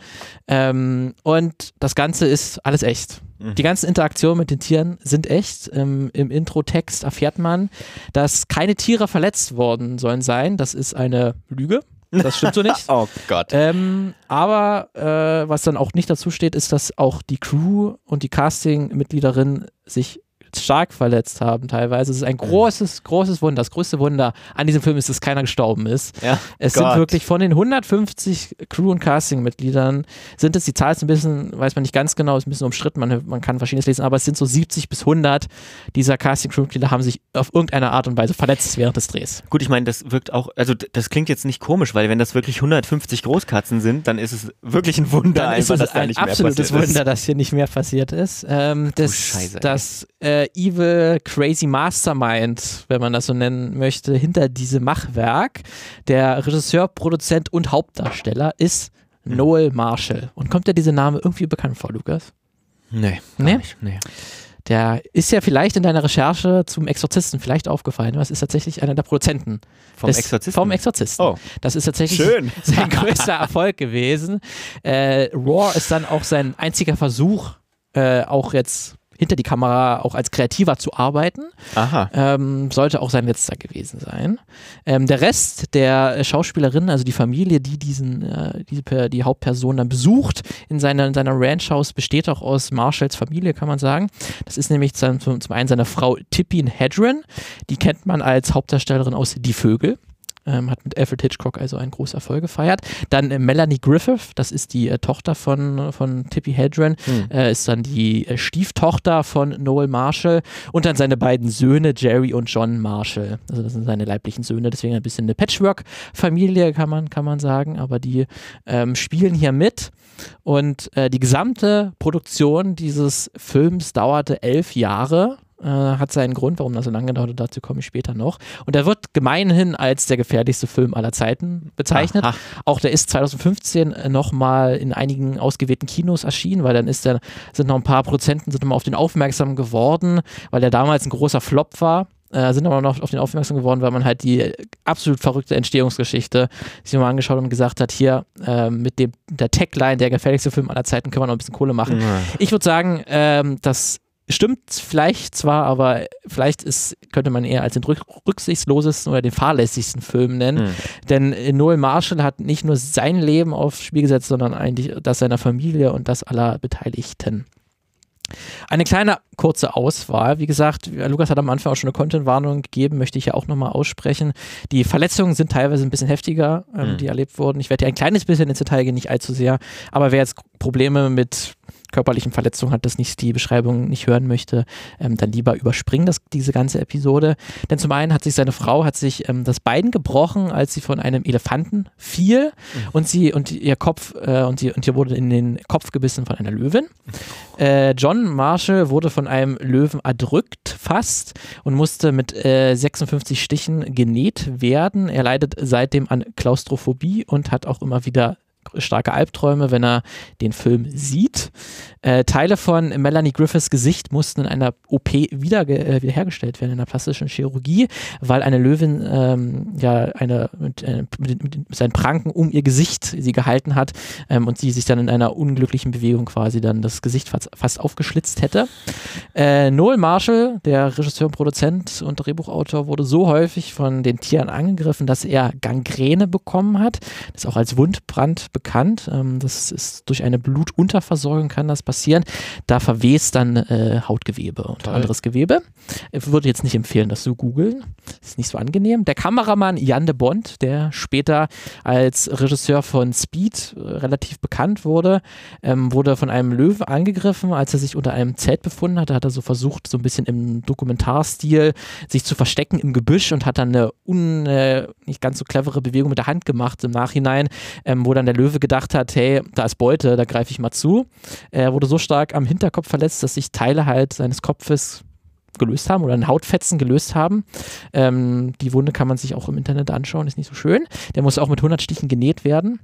Ähm, und das Ganze ist alles echt. Die ganzen Interaktionen mit den Tieren sind echt. Ähm, Im Intro-Text erfährt man, dass keine Tiere verletzt worden sollen sein. Das ist eine Lüge. Das stimmt so nicht. (laughs) Oh Gott. Ähm, aber äh, was dann auch nicht dazu steht, ist, dass auch die Crew und die Casting-Mitgliederinnen sich stark verletzt haben teilweise. Es ist ein großes, großes Wunder. Das größte Wunder an diesem Film ist, dass keiner gestorben ist. ja, Es Gott. sind wirklich von den 150 Crew- und Casting-Mitgliedern, sind es, die Zahl ist ein bisschen, weiß man nicht ganz genau, ist ein bisschen umstritten, man, man kann verschiedenes lesen, aber es sind so 70 bis 100 dieser Casting-Crew-Mitglieder haben sich auf irgendeine Art und Weise verletzt während des Drehs. Gut, ich meine, das wirkt auch, also das klingt jetzt nicht komisch, weil wenn das wirklich 150 Großkatzen sind, dann ist es wirklich ein Wunder Dann ist einfach, es dass da ein nicht mehr absolutes passiert Wunder, ist. dass hier nicht mehr passiert ist. Ähm, das Scheiße, ey. das äh, Evil Crazy Mastermind, wenn man das so nennen möchte, hinter diesem Machwerk, der Regisseur, Produzent und Hauptdarsteller ist Hm. Noel Marshall. Und kommt dir dieser Name irgendwie bekannt vor, Lukas? Nee, Nee? nicht. Nee. Der ist ja vielleicht in deiner Recherche zum Exorzisten vielleicht aufgefallen. Was ist tatsächlich einer der Produzenten? Vom des, Exorzisten? Vom Exorzisten. Oh. Das ist tatsächlich Schön. (laughs) sein größter Erfolg gewesen. Äh, Raw ist dann auch sein einziger Versuch, äh, auch jetzt hinter die Kamera auch als Kreativer zu arbeiten. Aha. Ähm, sollte auch sein letzter gewesen sein. Ähm, der Rest der Schauspielerinnen, also die Familie, die diesen, äh, diese, die Hauptperson dann besucht in seiner, in seiner Ranch-Haus, besteht auch aus Marshalls Familie, kann man sagen. Das ist nämlich zum, zum zum einen seine Frau Tippin Hedren, die kennt man als Hauptdarstellerin aus Die Vögel. Ähm, hat mit Alfred Hitchcock also einen großen Erfolg gefeiert. Dann äh, Melanie Griffith, das ist die äh, Tochter von, von Tippi Hedren, äh, ist dann die äh, Stieftochter von Noel Marshall und dann seine beiden Söhne, Jerry und John Marshall. Also das sind seine leiblichen Söhne, deswegen ein bisschen eine Patchwork-Familie, kann man, kann man sagen, aber die ähm, spielen hier mit. Und äh, die gesamte Produktion dieses Films dauerte elf Jahre. Äh, hat seinen Grund, warum das so lange gedauert hat, dazu komme ich später noch. Und er wird gemeinhin als der gefährlichste Film aller Zeiten bezeichnet. Aha. Auch der ist 2015 nochmal in einigen ausgewählten Kinos erschienen, weil dann ist der, sind noch ein paar Prozenten sind nochmal auf den aufmerksam geworden, weil der damals ein großer Flop war. Äh, sind aber noch auf den aufmerksam geworden, weil man halt die absolut verrückte Entstehungsgeschichte sich mal angeschaut und gesagt hat, hier äh, mit dem der Tagline, der gefährlichste Film aller Zeiten, können wir noch ein bisschen Kohle machen. Ich würde sagen, ähm, das stimmt vielleicht zwar, aber vielleicht ist, könnte man eher als den rück rücksichtslosesten oder den fahrlässigsten Film nennen. Hm. Denn Noel Marshall hat nicht nur sein Leben aufs Spiel gesetzt, sondern eigentlich das seiner Familie und das aller Beteiligten. Eine kleine kurze Auswahl. Wie gesagt, Lukas hat am Anfang auch schon eine Content-Warnung gegeben, möchte ich ja auch nochmal aussprechen. Die Verletzungen sind teilweise ein bisschen heftiger, ähm, Mhm. die erlebt wurden. Ich werde hier ein kleines bisschen ins Detail gehen, nicht allzu sehr. Aber wer jetzt Probleme mit körperlichen Verletzungen hat, das nicht die Beschreibung nicht hören möchte, ähm, dann lieber überspringen das, diese ganze Episode. Denn zum einen hat sich seine Frau hat sich ähm, das Bein gebrochen, als sie von einem Elefanten fiel und sie und ihr Kopf äh, und, sie, und ihr wurde in den Kopf gebissen von einer Löwin. Äh, John Marshall wurde von einem Löwen erdrückt fast und musste mit äh, 56 Stichen genäht werden. Er leidet seitdem an Klaustrophobie und hat auch immer wieder starke Albträume, wenn er den Film sieht. Äh, Teile von Melanie Griffiths Gesicht mussten in einer OP wieder, äh, wiederhergestellt werden, in einer plastischen Chirurgie, weil eine Löwin ähm, ja eine mit, äh, mit, mit seinen Pranken um ihr Gesicht sie gehalten hat ähm, und sie sich dann in einer unglücklichen Bewegung quasi dann das Gesicht fast, fast aufgeschlitzt hätte. Äh, Noel Marshall, der Regisseur, und Produzent und Drehbuchautor, wurde so häufig von den Tieren angegriffen, dass er Gangrene bekommen hat. Das ist auch als Wundbrand bekannt. Ähm, das ist durch eine Blutunterversorgung kann das passieren. Da verwest dann äh, Hautgewebe und Toll. anderes Gewebe. Ich würde jetzt nicht empfehlen, das zu googeln. Ist nicht so angenehm. Der Kameramann Jan de Bond, der später als Regisseur von Speed äh, relativ bekannt wurde, ähm, wurde von einem Löwen angegriffen, als er sich unter einem Zelt befunden hatte, hat er so versucht, so ein bisschen im Dokumentarstil sich zu verstecken im Gebüsch und hat dann eine un, äh, nicht ganz so clevere Bewegung mit der Hand gemacht im Nachhinein, ähm, wo dann der Löwe gedacht hat, hey, da ist Beute, da greife ich mal zu. Er wurde so stark am Hinterkopf verletzt, dass sich Teile halt seines Kopfes gelöst haben oder in Hautfetzen gelöst haben. Ähm, die Wunde kann man sich auch im Internet anschauen, ist nicht so schön. Der muss auch mit 100 Stichen genäht werden.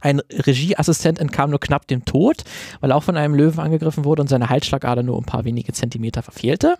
Ein Regieassistent entkam nur knapp dem Tod, weil er auch von einem Löwen angegriffen wurde und seine Halsschlagader nur ein paar wenige Zentimeter verfehlte.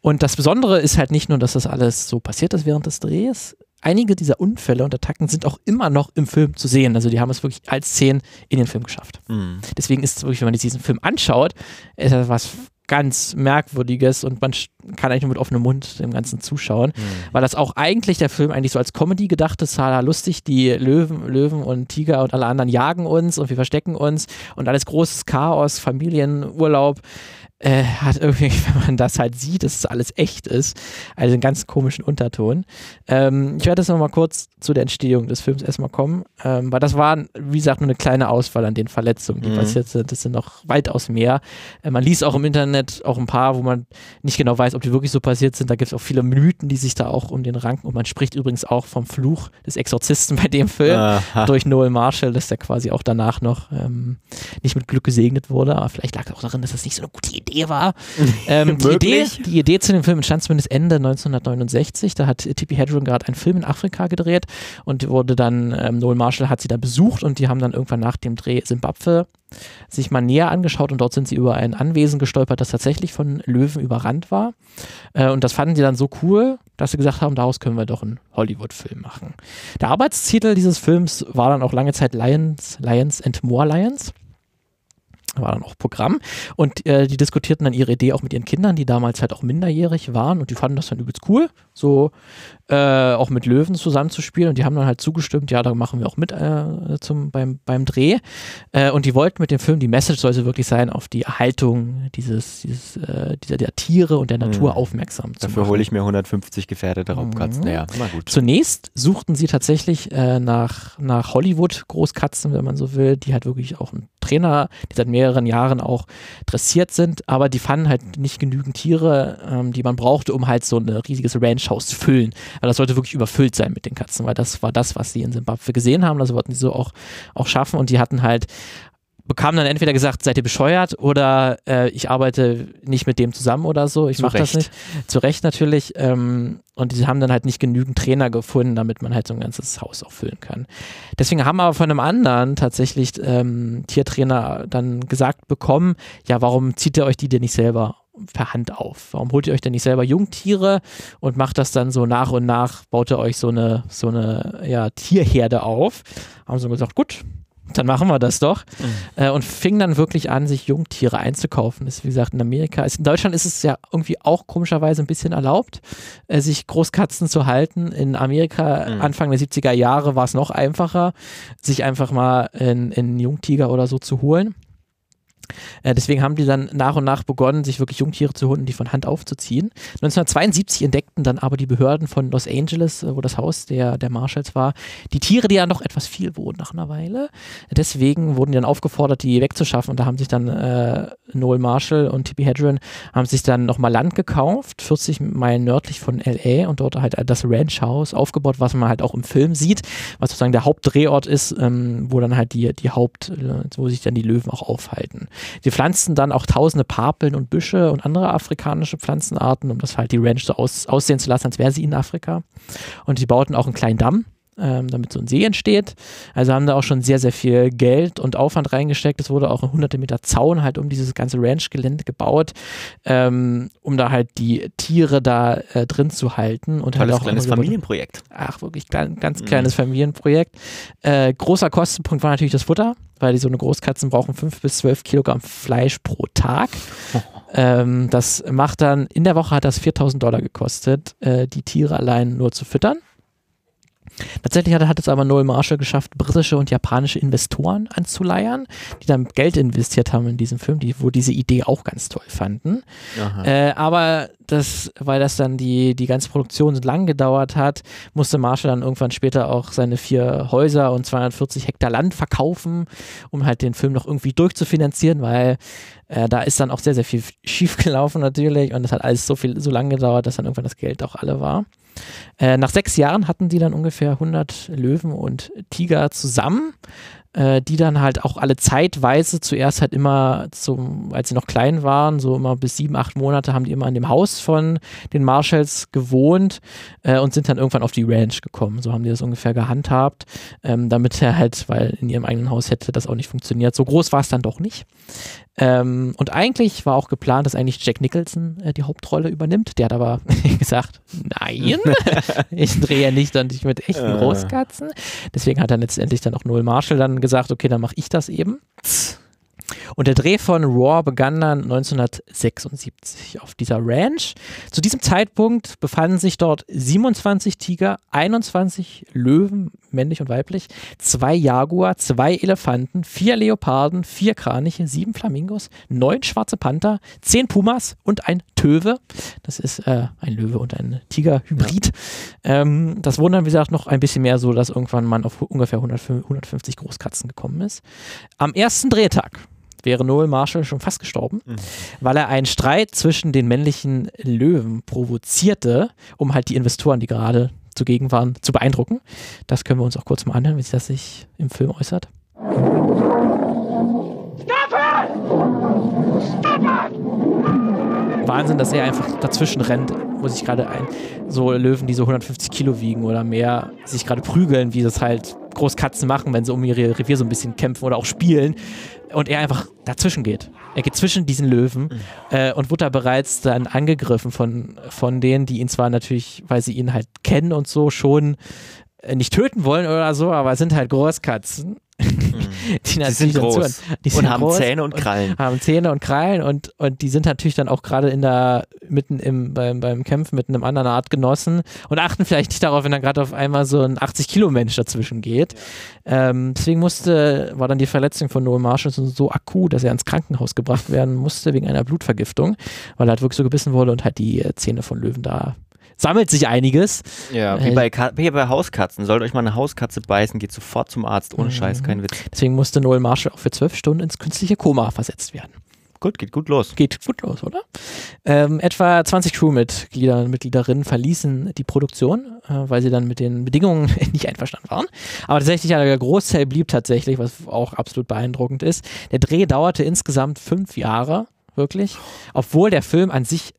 Und das Besondere ist halt nicht nur, dass das alles so passiert ist während des Drehs. Einige dieser Unfälle und Attacken sind auch immer noch im Film zu sehen. Also die haben es wirklich als Szenen in den Film geschafft. Mhm. Deswegen ist es wirklich, wenn man diesen Film anschaut, ist das was ganz Merkwürdiges und man kann eigentlich nur mit offenem Mund dem Ganzen zuschauen, weil das auch eigentlich der Film eigentlich so als Comedy gedacht ist, haha, lustig, die Löwen, Löwen und Tiger und alle anderen jagen uns und wir verstecken uns und alles großes Chaos, Familienurlaub. Äh, hat irgendwie, (laughs) wenn man das halt sieht, dass es alles echt ist, also einen ganz komischen Unterton. Ähm, ich werde jetzt nochmal kurz zu der Entstehung des Films erstmal kommen, ähm, weil das war, wie gesagt, nur eine kleine Auswahl an den Verletzungen, die Mhm. passiert sind. Das sind noch weitaus mehr. Äh, man liest auch im Internet auch ein paar, wo man nicht genau weiß, ob die wirklich so passiert sind. Da gibt es auch viele Mythen, die sich da auch um den ranken. Und man spricht übrigens auch vom Fluch des Exorzisten (laughs) bei dem Film Aha. durch Noel Marshall, dass der quasi auch danach noch ähm, nicht mit Glück gesegnet wurde. Aber vielleicht lag es auch darin, dass das nicht so eine gute Idee war. (laughs) ähm, die, Idee, die Idee zu dem Film entstand zumindest Ende 1969. Da hat Tippi Hedren gerade einen Film in Afrika gedreht und wurde dann, ähm, Noel Marshall hat sie da besucht und die haben dann irgendwann nach dem Dreh Simbabwe sich mal näher angeschaut und dort sind sie über ein Anwesen gestolpert, das tatsächlich von Löwen überrannt war. Äh, und das fanden sie dann so cool, dass sie gesagt haben, daraus können wir doch einen Hollywood-Film machen. Der Arbeitstitel dieses Films war dann auch lange Zeit Lions, Lions and More Lions. War dann auch Programm. Und äh, die diskutierten dann ihre Idee auch mit ihren Kindern, die damals halt auch minderjährig waren und die fanden das dann übelst cool, so äh, auch mit Löwen zusammenzuspielen. Und die haben dann halt zugestimmt, ja, da machen wir auch mit äh, zum, beim, beim Dreh. Äh, und die wollten mit dem Film, die Message sollte wirklich sein, auf die Erhaltung dieses, dieses, äh, dieser, der Tiere und der Natur Mhm. aufmerksam zu Dafür machen. hole ich mir 150 gefährdete Raubkatzen. Mhm. Ja, na gut. Zunächst suchten sie tatsächlich äh, nach, nach Hollywood-Großkatzen, wenn man so will, die halt wirklich auch einen Trainer, die seit mehreren Jahren auch dressiert sind, aber die fanden halt nicht genügend Tiere, ähm, die man brauchte, um halt so ein riesiges Ranchhaus zu füllen. Weil das sollte wirklich überfüllt sein mit den Katzen, weil das war das, was sie in Simbabwe gesehen haben. Das wollten sie so auch, auch schaffen und die hatten halt bekamen dann entweder gesagt, seid ihr bescheuert oder äh, ich arbeite nicht mit dem zusammen oder so, ich mache das nicht. Zu Recht natürlich. Ähm, und die haben dann halt nicht genügend Trainer gefunden, damit man halt so ein ganzes Haus auch füllen kann. Deswegen haben aber von einem anderen tatsächlich ähm, Tiertrainer dann gesagt bekommen, ja, warum zieht ihr euch die denn nicht selber per Hand auf? Warum holt ihr euch denn nicht selber Jungtiere und macht das dann so nach und nach, baut ihr euch so eine, so eine ja, Tierherde auf? Haben sie gesagt, gut, dann machen wir das doch. Äh, und fing dann wirklich an, sich Jungtiere einzukaufen. Das ist, wie gesagt, in Amerika. Ist, in Deutschland ist es ja irgendwie auch komischerweise ein bisschen erlaubt, äh, sich Großkatzen zu halten. In Amerika, Mhm. Anfang der 70er Jahre, war es noch einfacher, sich einfach mal in, in Jungtiger oder so zu holen. Äh, deswegen haben die dann nach und nach begonnen, sich wirklich Jungtiere zu holen, die von Hand aufzuziehen. 1972 entdeckten dann aber die Behörden von Los Angeles, äh, wo das Haus der, der Marshalls war, die Tiere, die ja noch etwas viel wurden nach einer Weile. Deswegen wurden die dann aufgefordert, die wegzuschaffen. Und da haben sich dann äh, Noel Marshall und Tippi Hedren haben sich dann nochmal Land gekauft, 40 Meilen nördlich von LA und dort halt das Ranch House aufgebaut, was man halt auch im Film sieht, was sozusagen der Hauptdrehort ist, ähm, wo dann halt die, die Haupt, äh, wo sich dann die Löwen auch aufhalten. Sie pflanzten dann auch tausende Papeln und Büsche und andere afrikanische Pflanzenarten, um das halt die Ranch so aus, aussehen zu lassen, als wäre sie in Afrika. Und sie bauten auch einen kleinen Damm, ähm, damit so ein See entsteht. Also haben da auch schon sehr, sehr viel Geld und Aufwand reingesteckt. Es wurde auch ein hunderte Meter Zaun halt um dieses ganze Ranch-Gelände gebaut, ähm, um da halt die Tiere da äh, drin zu halten. Und Tolles halt auch kleines Familienprojekt. Ach, wirklich klein, ganz kleines Familienprojekt. Äh, großer Kostenpunkt war natürlich das Futter, weil die so eine Großkatzen brauchen fünf bis zwölf Kilogramm Fleisch pro Tag. (laughs) Ähm, das macht dann, in der Woche hat das 4000 Dollar gekostet, äh, die Tiere allein nur zu füttern. Tatsächlich hat, hat es aber Noel Marshall geschafft, britische und japanische Investoren anzuleiern, die dann Geld investiert haben in diesen Film, die, wo diese Idee auch ganz toll fanden. Äh, aber das, weil das dann die, die ganze Produktion so lang gedauert hat, musste Marshall dann irgendwann später auch seine vier Häuser und 240 Hektar Land verkaufen, um halt den Film noch irgendwie durchzufinanzieren, weil äh, da ist dann auch sehr, sehr viel schiefgelaufen natürlich und es hat alles so viel, so lange gedauert, dass dann irgendwann das Geld auch alle war. Äh, nach sechs Jahren hatten die dann ungefähr 100 Löwen und Tiger zusammen, äh, die dann halt auch alle zeitweise zuerst halt immer, zum, als sie noch klein waren, so immer bis sieben, acht Monate, haben die immer in dem Haus von den Marshalls gewohnt äh, und sind dann irgendwann auf die Ranch gekommen. So haben die das ungefähr gehandhabt, ähm, damit er halt, weil in ihrem eigenen Haus hätte das auch nicht funktioniert. So groß war es dann doch nicht. Ähm, und eigentlich war auch geplant, dass eigentlich Jack Nicholson äh, die Hauptrolle übernimmt. Der hat aber (laughs) gesagt, nein, (laughs) ich drehe ja nicht dann nicht mit echten. Großkatzen. Deswegen hat dann letztendlich dann auch Noel Marshall dann gesagt, okay, dann mache ich das eben. Und der Dreh von Raw begann dann 1976 auf dieser Ranch. Zu diesem Zeitpunkt befanden sich dort 27 Tiger, 21 Löwen, männlich und weiblich, zwei Jaguar, zwei Elefanten, vier Leoparden, vier Kraniche, sieben Flamingos, neun schwarze Panther, zehn Pumas und ein Töwe. Das ist äh, ein Löwe und ein Tiger-Hybrid. Ähm, das wurden dann, wie gesagt, noch ein bisschen mehr so, dass irgendwann man auf ungefähr 105 150 Großkatzen gekommen ist. Am ersten Drehtag wäre Noel Marshall schon fast gestorben, weil er einen Streit zwischen den männlichen Löwen provozierte, um halt die Investoren, die gerade zugegen waren, zu beeindrucken. Das können wir uns auch kurz mal anhören, wie sich das sich im Film äußert. Wahnsinn, dass er einfach dazwischen rennt, wo sich gerade ein, so Löwen, die so 150 Kilo wiegen oder mehr, sich gerade prügeln, wie das halt Großkatzen machen, wenn sie um ihr Revier so ein bisschen kämpfen oder auch spielen. Und er einfach dazwischen geht. Er geht zwischen diesen Löwen äh, und wurde da bereits dann angegriffen von, von denen, die ihn zwar natürlich, weil sie ihn halt kennen und so, schon äh, nicht töten wollen oder so, aber es sind halt Großkatzen. (laughs) (laughs) die Die sind groß. Die und sind haben groß Zähne und Krallen. haben Zähne und Krallen und, und die sind natürlich dann auch gerade in der, mitten im, beim, beim Kämpfen mit einem anderen Artgenossen und achten vielleicht nicht darauf, wenn dann gerade auf einmal so ein 80-Kilo-Mensch dazwischen geht. Ähm, deswegen musste, war dann die Verletzung von Noel Marshall so, akut, dass er ins Krankenhaus gebracht werden musste wegen einer Blutvergiftung, weil er halt wirklich so gebissen wurde und halt die äh, Zähne von Löwen da sammelt sich einiges. Ja, wie Äh, bei, Ka wie bei Hauskatzen. Sollte euch mal eine Hauskatze beißen, geht sofort zum Arzt. Ohne Scheiß, kein Witz. Deswegen musste Noel Marshall auch für zwölf Stunden ins künstliche Koma versetzt werden. Gut, geht gut los. Geht gut los, oder? Ähm, etwa 20 Crewmitglieder und Mitgliederinnen verließen die Produktion, äh, weil sie dann mit den Bedingungen (laughs) nicht einverstanden waren. Aber tatsächlich, ja, der Großteil blieb tatsächlich, was auch absolut beeindruckend ist. Der Dreh dauerte insgesamt fünf Jahre, wirklich, obwohl der Film an sich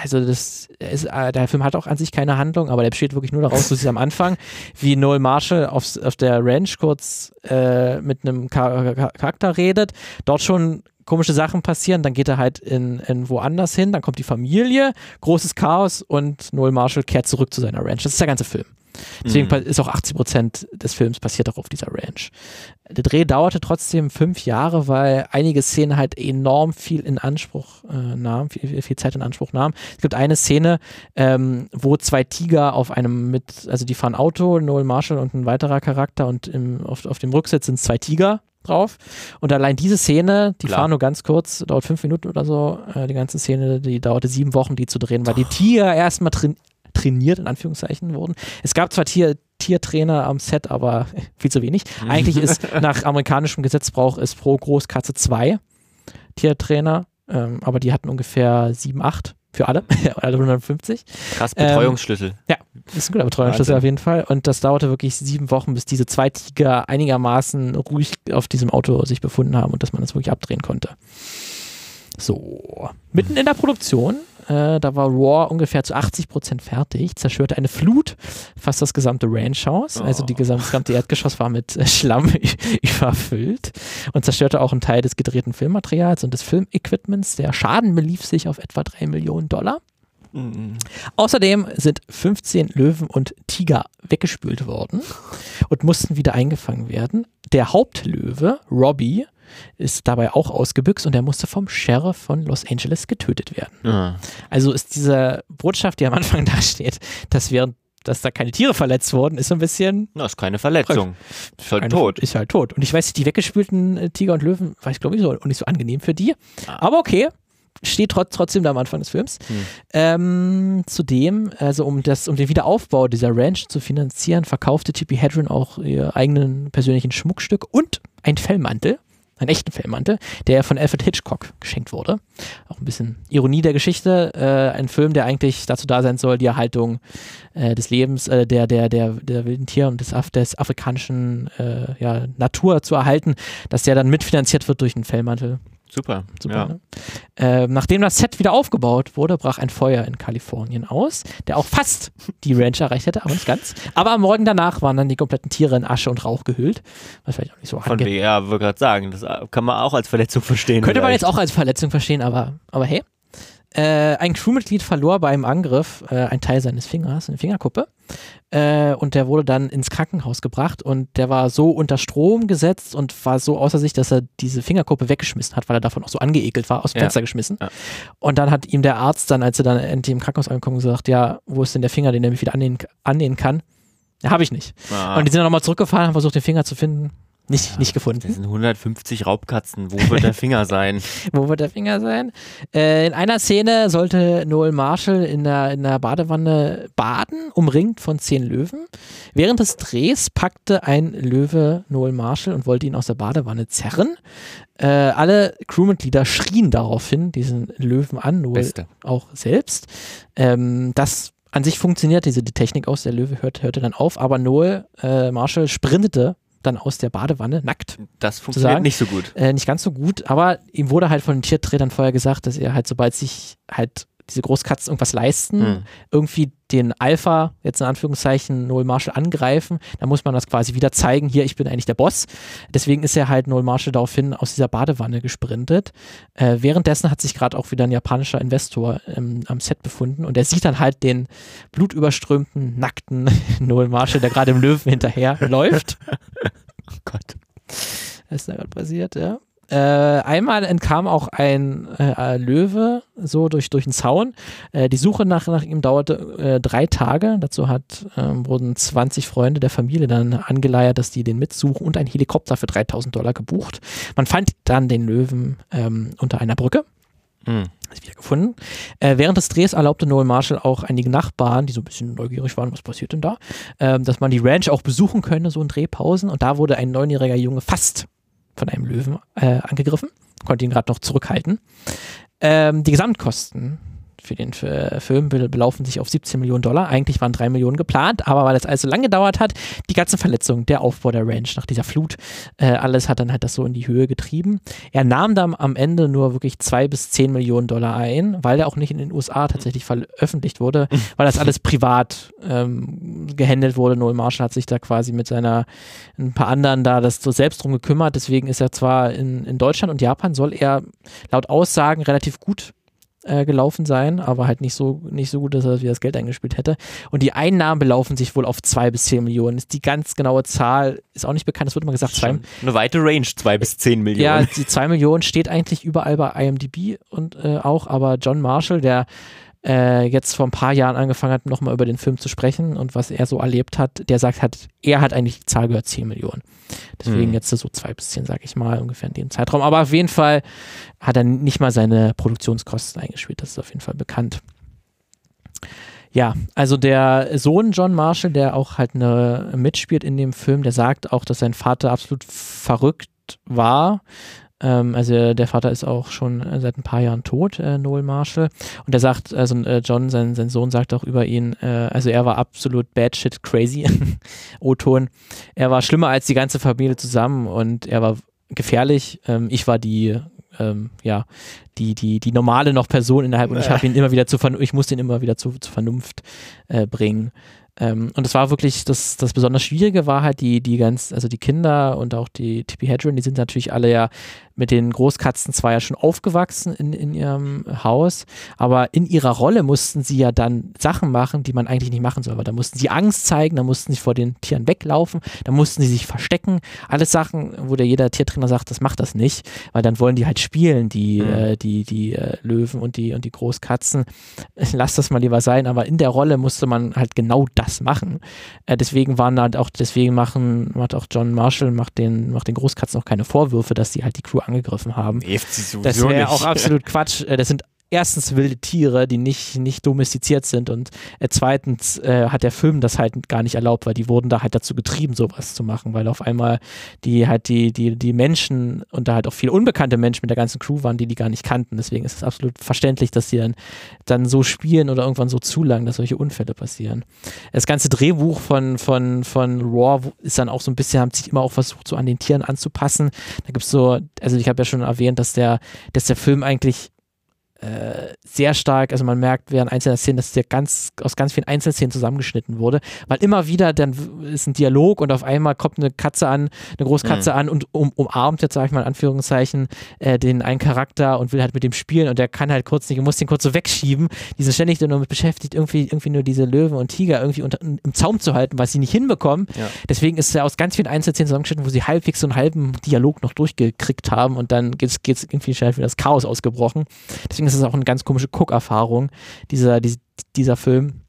also das ist, äh, der Film hat auch an sich keine Handlung, aber der besteht wirklich nur daraus, dass sie am Anfang, wie Noel Marshall aufs, auf der Ranch kurz äh, mit einem Char Char- Charakter redet, dort schon komische Sachen passieren, dann geht er halt in, in woanders hin, dann kommt die Familie, großes Chaos und Noel Marshall kehrt zurück zu seiner Ranch. Das ist der ganze Film. Deswegen Mhm. ist auch 80 Prozent des Films passiert auch auf dieser Ranch. Der Dreh dauerte trotzdem fünf Jahre, weil einige Szenen halt enorm viel in Anspruch äh, nahmen, viel, viel- Zeit in Anspruch nahmen. Es gibt eine Szene, ähm, wo zwei Tiger auf einem mit, also die fahren Auto, Noel Marshall und ein weiterer Charakter und im, auf, auf dem Rücksitz sind zwei Tiger drauf. Und allein diese Szene, die Klar. fahren nur ganz kurz, dauert fünf Minuten oder so. Äh, die ganze Szene, die dauerte sieben Wochen, die zu drehen, weil die Tiere erstmal train trainiert, in Anführungszeichen, wurden. Es gab zwar Tier Tiertrainer am Set, aber (laughs) viel zu wenig. Eigentlich ist nach amerikanischem Gesetzbrauch ist pro Großkatze zwei Tiertrainer, ähm, aber die hatten ungefähr sieben, acht für alle, (laughs) alle 150. Krass, Ähm, Betreuungsschlüssel. Ja, ist ein guter Betreuungsschlüssel Wahnsinn. auf jeden Fall. Und das dauerte wirklich sieben Wochen, bis diese zwei Tiger einigermaßen ruhig auf diesem Auto sich befunden haben und dass man das wirklich abdrehen konnte. So, mitten in der Produktion, äh, da war Raw ungefähr zu 80% fertig, zerstörte eine Flut fast das gesamte Ranchhaus. Also die gesamte, das gesamte Erdgeschoss war mit äh, Schlamm (laughs) überfüllt und zerstörte auch einen Teil des gedrehten Filmmaterials und des Filmequipments. Der Schaden belief sich auf etwa 3 Millionen Dollar. Außerdem sind 15 Löwen und Tiger weggespült worden und mussten wieder eingefangen werden. Der Hauptlöwe, Robbie, ist dabei auch ausgebüxt und er musste vom Sheriff von Los Angeles getötet werden. Ah. Also ist diese Botschaft, die am Anfang (laughs) da steht, dass während dass da keine Tiere verletzt wurden, ist so ein bisschen Na, ist keine Verletzung. Ist halt eine- tot. Ist halt tot. Und ich weiß nicht, die weggespülten äh, Tiger und Löwen, war ich glaube ich so, auch nicht so angenehm für die. Aber okay, steht trotz, trotzdem da am Anfang des Films. Ähm, zudem, also um, das, um den Wiederaufbau dieser Ranch zu finanzieren, verkaufte Tippi Hedren auch ihr eigenen persönlichen Schmuckstück und ein Fellmantel. Einen echten Fellmantel, der von Alfred Hitchcock geschenkt wurde. Auch ein bisschen Ironie der Geschichte. Äh, ein Film, der eigentlich dazu da sein soll, die Erhaltung äh, des Lebens, äh, der, der, der, der wilden Tiere und des, des afrikanischen äh, ja, Natur zu erhalten, dass der dann mitfinanziert wird durch einen Fellmantel. Super. Super, ja. ne? ähm, nachdem das Set wieder aufgebaut wurde, brach ein Feuer in Kalifornien aus, der auch fast die Ranch erreicht hätte, aber nicht ganz. Aber am Morgen danach waren dann die kompletten Tiere in Asche und Rauch gehüllt. Was vielleicht auch nicht so Von ja, würde gerade sagen, das kann man auch als Verletzung verstehen. Könnte man vielleicht. jetzt auch als Verletzung verstehen, aber, aber hey. Äh, ein Crewmitglied verlor beim Angriff äh, einen Teil seines Fingers, eine Fingerkuppe. Äh, und der wurde dann ins Krankenhaus gebracht und der war so unter Strom gesetzt und war so außer sich, dass er diese Fingerkuppe weggeschmissen hat, weil er davon auch so angeekelt war, aus dem Ja. Fenster geschmissen. Ja. Und dann hat ihm der Arzt dann, als er dann endlich im Krankenhaus angekommen gesagt, ja, wo ist denn der Finger, den er mich wieder annähen, annähen kann? Ja, habe ich nicht. Ah. Und die sind dann nochmal zurückgefahren, haben versucht, den Finger zu finden. Nicht, nicht gefunden. Das sind 150 Raubkatzen. Wo wird der Finger sein? (laughs) Wo wird der Finger sein? Äh, in einer Szene sollte Noel Marshall in der, in der Badewanne baden, umringt von zehn Löwen. Während des Drehs packte ein Löwe Noel Marshall und wollte ihn aus der Badewanne zerren. Äh, alle Crewmitglieder schrien daraufhin diesen Löwen an, Noel Beste. auch selbst. Ähm, das an sich funktioniert diese die Technik aus, der Löwe hörte, hörte dann auf, aber Noel äh, Marshall sprintete dann aus der Badewanne nackt Das funktioniert sagen. nicht so gut. äh, nicht ganz so gut, aber ihm wurde halt von den Tierträdern vorher gesagt, dass er halt, sobald sich halt diese Großkatzen irgendwas leisten, Hm. irgendwie den Alpha, jetzt in Anführungszeichen, Noel Marshall angreifen, dann muss man das quasi wieder zeigen, hier, ich bin eigentlich der Boss. Deswegen ist er halt Noel Marshall daraufhin aus dieser Badewanne gesprintet. Äh, währenddessen hat sich gerade auch wieder ein japanischer Investor ähm, am Set befunden und er sieht dann halt den blutüberströmten, nackten (laughs) Noel Marshall, der gerade im Löwen hinterher läuft. (laughs) Oh Gott. Was ist da gerade passiert, ja. Äh, einmal entkam auch ein äh, Löwe so durch, durch den Zaun. Äh, die Suche nach, nach ihm dauerte äh, drei Tage. Dazu hat, ähm, wurden 20 Freunde der Familie dann angeleiert, dass die den mitsuchen und ein Helikopter für 3000 Dollar gebucht. Man fand dann den Löwen ähm, unter einer Brücke. Hm. Ist wieder gefunden. Äh, während des Drehs erlaubte Noel Marshall auch einige Nachbarn, die so ein bisschen neugierig waren, was passiert denn da, ähm, dass man die Ranch auch besuchen könne, so in Drehpausen. Und da wurde ein neunjähriger Junge fast von einem Löwen äh, angegriffen, konnte ihn gerade noch zurückhalten. Ähm, die Gesamtkosten für den F- Film be- belaufen sich auf 17 Millionen Dollar. Eigentlich waren 3 Millionen geplant, aber weil es alles so lange gedauert hat, die ganzen Verletzungen, der Aufbau der Ranch nach dieser Flut, äh, alles hat dann halt das so in die Höhe getrieben. Er nahm dann am Ende nur wirklich 2 bis 10 Millionen Dollar ein, weil er auch nicht in den USA tatsächlich veröffentlicht wurde, (laughs) weil das alles privat ähm, gehandelt wurde. Noel Marshall hat sich da quasi mit seiner, ein paar anderen da das so selbst drum gekümmert. Deswegen ist er zwar in, in Deutschland und Japan, soll er laut Aussagen relativ gut äh, gelaufen sein, aber halt nicht so, nicht so gut, dass er wieder das Geld eingespielt hätte. Und die Einnahmen belaufen sich wohl auf zwei bis zehn Millionen. Ist die ganz genaue Zahl, ist auch nicht bekannt, es wird immer gesagt, zwei, eine weite Range, zwei bis zehn Millionen. ja, die zwei Millionen steht eigentlich überall bei IMDb und äh, auch, aber John Marshall, der äh, jetzt vor ein paar Jahren angefangen hat, nochmal über den Film zu sprechen und was er so erlebt hat, der sagt hat, er hat eigentlich die Zahl gehört 10 Millionen. Deswegen Mhm. jetzt so zwei bis zehn, sage ich mal, ungefähr in dem Zeitraum. Aber auf jeden Fall hat er nicht mal seine Produktionskosten eingespielt. Das ist auf jeden Fall bekannt. Ja, also der Sohn John Marshall, der auch halt eine mitspielt in dem Film, der sagt auch, dass sein Vater absolut verrückt war. Ähm, also der Vater ist auch schon äh, seit ein paar Jahren tot, äh, Noel Marshall. Und er sagt, also äh, John, sein, sein Sohn sagt auch über ihn, äh, also er war absolut bad shit crazy, (laughs) O-Ton. Er war schlimmer als die ganze Familie zusammen und er war gefährlich. Ähm, ich war die, ähm, ja, die, die, die normale noch Person innerhalb und ich habe ihn immer wieder zu, ich musste ihn immer wieder zu, zu Vernunft äh, bringen. Ähm, und es war wirklich, das, das besonders Schwierige war halt die, die ganz, also die Kinder und auch die Tippi Hedren, die sind natürlich alle ja mit den Großkatzen zwar ja schon aufgewachsen in, in ihrem Haus, aber in ihrer Rolle mussten sie ja dann Sachen machen, die man eigentlich nicht machen soll. Weil da mussten sie Angst zeigen, da mussten sie vor den Tieren weglaufen, da mussten sie sich verstecken. Alles Sachen, wo der jeder Tiertrainer sagt, das macht das nicht, weil dann wollen die halt spielen, die, Mhm. äh, die, die äh, Löwen und die, und die Großkatzen. Lass das mal lieber sein, aber in der Rolle musste man halt genau das machen. Äh, deswegen waren halt auch, deswegen machen, macht auch John Marshall, macht den, macht den Großkatzen auch keine Vorwürfe, dass die halt die Crew angegriffen haben. Sie Das wäre auch absolut Quatsch. Äh, Das sind erstens wilde Tiere, die nicht, nicht domestiziert sind und äh, zweitens äh, hat der Film das halt gar nicht erlaubt, weil die wurden da halt dazu getrieben, sowas zu machen, weil auf einmal die halt die, die, die Menschen und da halt auch viele unbekannte Menschen mit der ganzen Crew waren, die die gar nicht kannten. Deswegen ist es absolut verständlich, dass die dann, dann so spielen oder irgendwann so zulangen, dass solche Unfälle passieren. Das ganze Drehbuch von, von, von Raw ist dann auch so ein bisschen, haben sich immer auch versucht, so an den Tieren anzupassen. Da gibt es so, also ich habe ja schon erwähnt, dass der, dass der Film eigentlich äh, sehr stark, also man merkt während einzelner Szenen, dass der ganz aus ganz vielen Einzelszenen zusammengeschnitten wurde, weil immer wieder dann ist ein Dialog und auf einmal kommt eine Katze an, eine Großkatze an und um, umarmt jetzt, sage ich mal in Anführungszeichen, äh, den einen Charakter und will halt mit dem spielen und der kann halt kurz nicht, muss den kurz so wegschieben. Die sind ständig nur damit beschäftigt, irgendwie, irgendwie nur diese Löwen und Tiger irgendwie unter, im Zaum zu halten, was sie nicht hinbekommen. Ja. Deswegen ist er aus ganz vielen Einzelszenen zusammengeschnitten, wo sie halbwegs so einen halben Dialog noch durchgekriegt haben und dann geht's, geht's irgendwie schnell wieder das Chaos ausgebrochen. Deswegen ist es auch eine ganz komische Guckerfahrung, dieser, dieser, dieser Film.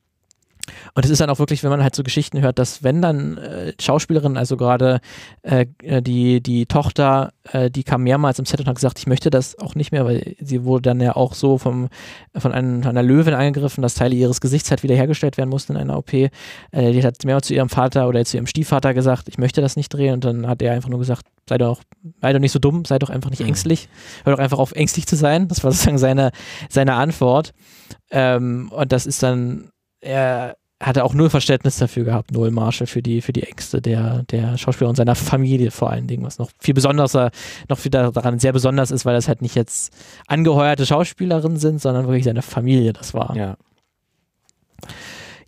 Und es ist dann auch wirklich, wenn man halt so Geschichten hört, dass wenn dann äh, Schauspielerinnen, also gerade äh, äh, die, die Tochter, äh, die kam mehrmals im Set und hat gesagt, ich möchte das auch nicht mehr, weil sie wurde dann ja auch so vom, von, einem, von einer Löwin angegriffen, dass Teile ihres Gesichts halt wiederhergestellt werden mussten in einer OP. Äh, die hat mehrmals zu ihrem Vater oder zu ihrem Stiefvater gesagt, ich möchte das nicht drehen und dann hat er einfach nur gesagt, sei doch, sei doch nicht so dumm, sei doch einfach nicht ängstlich, hör doch einfach auf, ängstlich zu sein. Das war sozusagen seine, seine Antwort. Ähm, und das ist dann, er hatte auch null Verständnis dafür gehabt, Noel Marshall, für die, für die Ängste der, der Schauspieler und seiner Familie vor allen Dingen, was noch viel besonderer, noch viel daran sehr besonders ist, weil das halt nicht jetzt angeheuerte Schauspielerinnen sind, sondern wirklich seine Familie das war. Ja.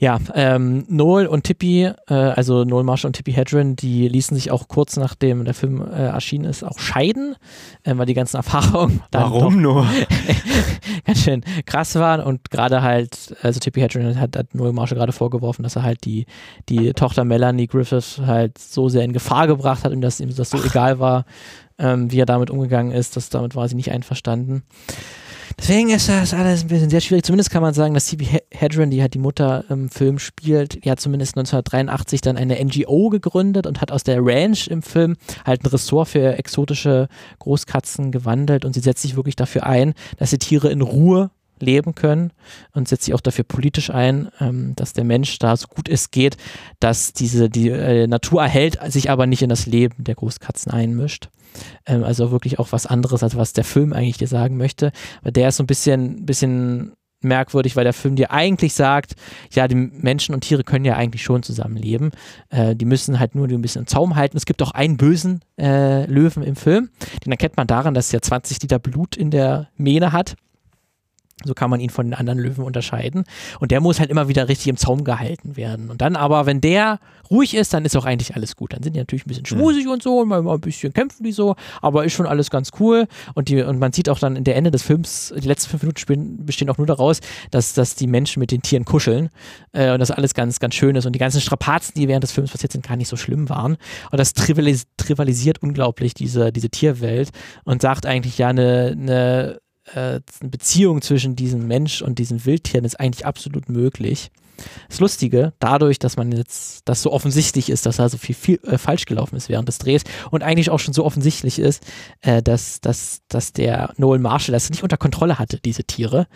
Ja, ähm, Noel und Tippi, äh, also Noel Marshall und Tippi Hedren, die ließen sich auch kurz nachdem der Film äh, erschienen ist, auch scheiden, äh, weil die ganzen (laughs) Erfahrungen Warum nur? (laughs) ganz schön krass waren und gerade halt, also Tippi Hedren hat, hat Noel Marshall gerade vorgeworfen, dass er halt die, die Tochter Melanie Griffith halt so sehr in Gefahr gebracht hat und dass ihm das so egal war, ähm, wie er damit umgegangen ist, dass damit war sie nicht einverstanden. Deswegen ist das alles ein bisschen sehr schwierig. Zumindest kann man sagen, dass He- Hedren, die halt die Mutter im Film spielt, hat zumindest 1983 dann eine NGO gegründet und hat aus der Ranch im Film halt ein Ressort für exotische Großkatzen gewandelt und sie setzt sich wirklich dafür ein, dass die Tiere in Ruhe leben können und setzt sich auch dafür politisch ein, ähm, dass der Mensch da so gut es geht, dass diese die äh, Natur erhält, sich aber nicht in das Leben der Großkatzen einmischt. Ähm, also wirklich auch was anderes, als was der Film eigentlich dir sagen möchte. Aber der ist so ein bisschen, bisschen merkwürdig, weil der Film dir eigentlich sagt, ja, die Menschen und Tiere können ja eigentlich schon zusammenleben. Äh, die müssen halt nur ein bisschen im Zaum halten. Es gibt auch einen bösen äh, Löwen im Film. Den erkennt man daran, dass er 20 Liter Blut in der Mähne hat. So kann man ihn von den anderen Löwen unterscheiden. Und der muss halt immer wieder richtig im Zaum gehalten werden. Und dann aber, wenn der ruhig ist, dann ist auch eigentlich alles gut. Dann sind die natürlich ein bisschen schmusig und so und mal, mal ein bisschen kämpfen die so, aber ist schon alles ganz cool. Und, die, und man sieht auch dann in der Ende des Films, die letzten fünf Minuten bestehen auch nur daraus, dass, dass die Menschen mit den Tieren kuscheln äh, und das alles ganz, ganz schön ist. Und die ganzen Strapazen, die während des Films passiert sind, gar nicht so schlimm waren. Und das trivialis trivialisiert unglaublich diese, diese Tierwelt und sagt eigentlich ja eine, eine äh, eine Beziehung zwischen diesem Mensch und diesen Wildtieren ist eigentlich absolut möglich. Das Lustige, dadurch, dass man jetzt, das so offensichtlich ist, dass da so viel, viel äh, falsch gelaufen ist während des Drehs und eigentlich auch schon so offensichtlich ist, äh, dass, dass, dass der Noel Marshall das nicht unter Kontrolle hatte, diese Tiere.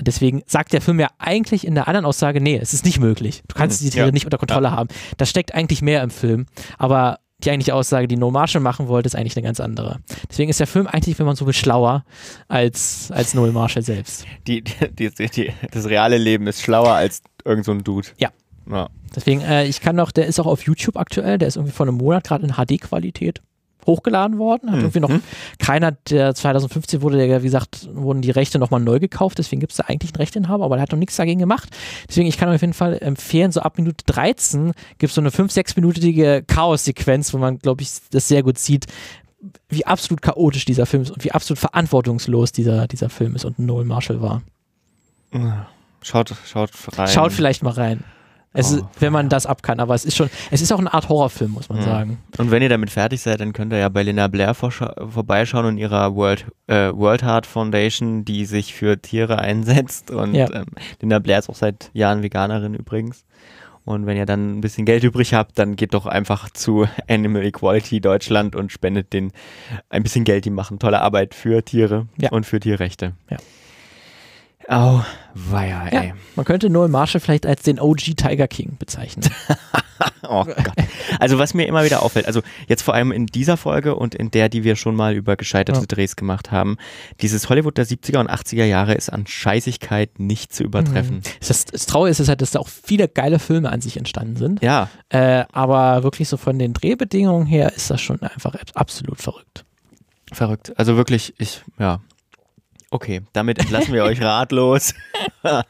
Deswegen sagt der Film ja eigentlich in der anderen Aussage, nee, es ist nicht möglich. Du kannst Mhm, diese Tiere ja. nicht unter Kontrolle haben. Da steckt eigentlich mehr im Film. Aber die eigentliche Aussage, die Noel Marshall machen wollte, ist eigentlich eine ganz andere. Deswegen ist der Film eigentlich, wenn man so will, schlauer als, als Noel Marshall selbst. Die, die, die, die, das reale Leben ist schlauer als irgend so ein Dude. Ja. ja. Deswegen, äh, ich kann noch, der ist auch auf YouTube aktuell, der ist irgendwie vor einem Monat gerade in HD-Qualität hochgeladen worden. Hat irgendwie noch keiner, der 2015 wurde, der, wie gesagt, wurden die Rechte nochmal neu gekauft, deswegen gibt es da eigentlich einen Rechteinhaber, aber der hat noch nichts dagegen gemacht. Deswegen, ich kann auf jeden Fall empfehlen, so ab Minute 13 gibt es so eine 5-, 6-minütige Chaos-Sequenz, wo man, glaube ich, das sehr gut sieht, wie absolut chaotisch dieser Film ist und wie absolut verantwortungslos dieser, dieser Film ist und Noel Marshall war. Schaut, schaut rein. Schaut vielleicht mal rein. Es Oh, ist, wenn man das ab kann, aber es ist schon, es ist auch eine Art Horrorfilm, muss man Mhm. sagen. Und wenn ihr damit fertig seid, dann könnt ihr ja bei Lena Blair vorscha- vorbeischauen und ihrer World, äh, World Heart Foundation, die sich für Tiere einsetzt. Und Ja. ähm, Lena Blair ist auch seit Jahren Veganerin übrigens. Und wenn ihr dann ein bisschen Geld übrig habt, dann geht doch einfach zu Animal Equality Deutschland und spendet denen ein bisschen Geld. Die machen tolle Arbeit für Tiere Ja. und für Tierrechte. Ja. Au, weia, Ja, ey. man könnte Noel Marshall vielleicht als den OG Tiger King bezeichnen. (laughs) Oh Gott. Also was mir immer wieder auffällt, also jetzt vor allem in dieser Folge und in der, die wir schon mal über gescheiterte Ja. Drehs gemacht haben, dieses Hollywood der 70er und 80er Jahre ist an Scheißigkeit nicht zu übertreffen. Das, das Traurige ist, es halt, dass da auch viele geile Filme an sich entstanden sind. Ja, Äh, aber wirklich so von den Drehbedingungen her ist das schon einfach absolut verrückt. verrückt. Also wirklich, ich, ja. Okay, damit entlassen wir euch ratlos. (laughs)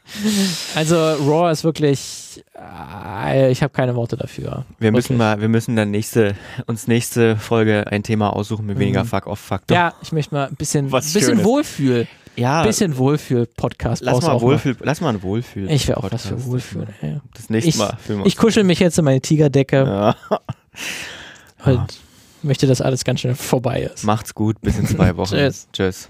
Also Raw ist wirklich, äh, ich habe keine Worte dafür. Wir müssen Wirklich. mal, wir müssen dann nächste, uns nächste Folge ein Thema aussuchen mit weniger Mhm. Fuck-Off-Faktor. Ja, ich möchte mal ein bisschen, Was bisschen Schönes. Wohlfühl, ja bisschen Wohlfühl-Podcast. lass mal Wohlfühl, lass mal ein Wohlfühl. Ich wäre auch was für. Wohlfühl. ey. Das nächste Ich, Mal ich uns- kuschel mich jetzt in meine Tigerdecke Ja. (laughs) und möchte, dass alles ganz schnell vorbei ist. Macht's gut, bis in zwei (laughs) Wochen. Tschüss. Tschüss.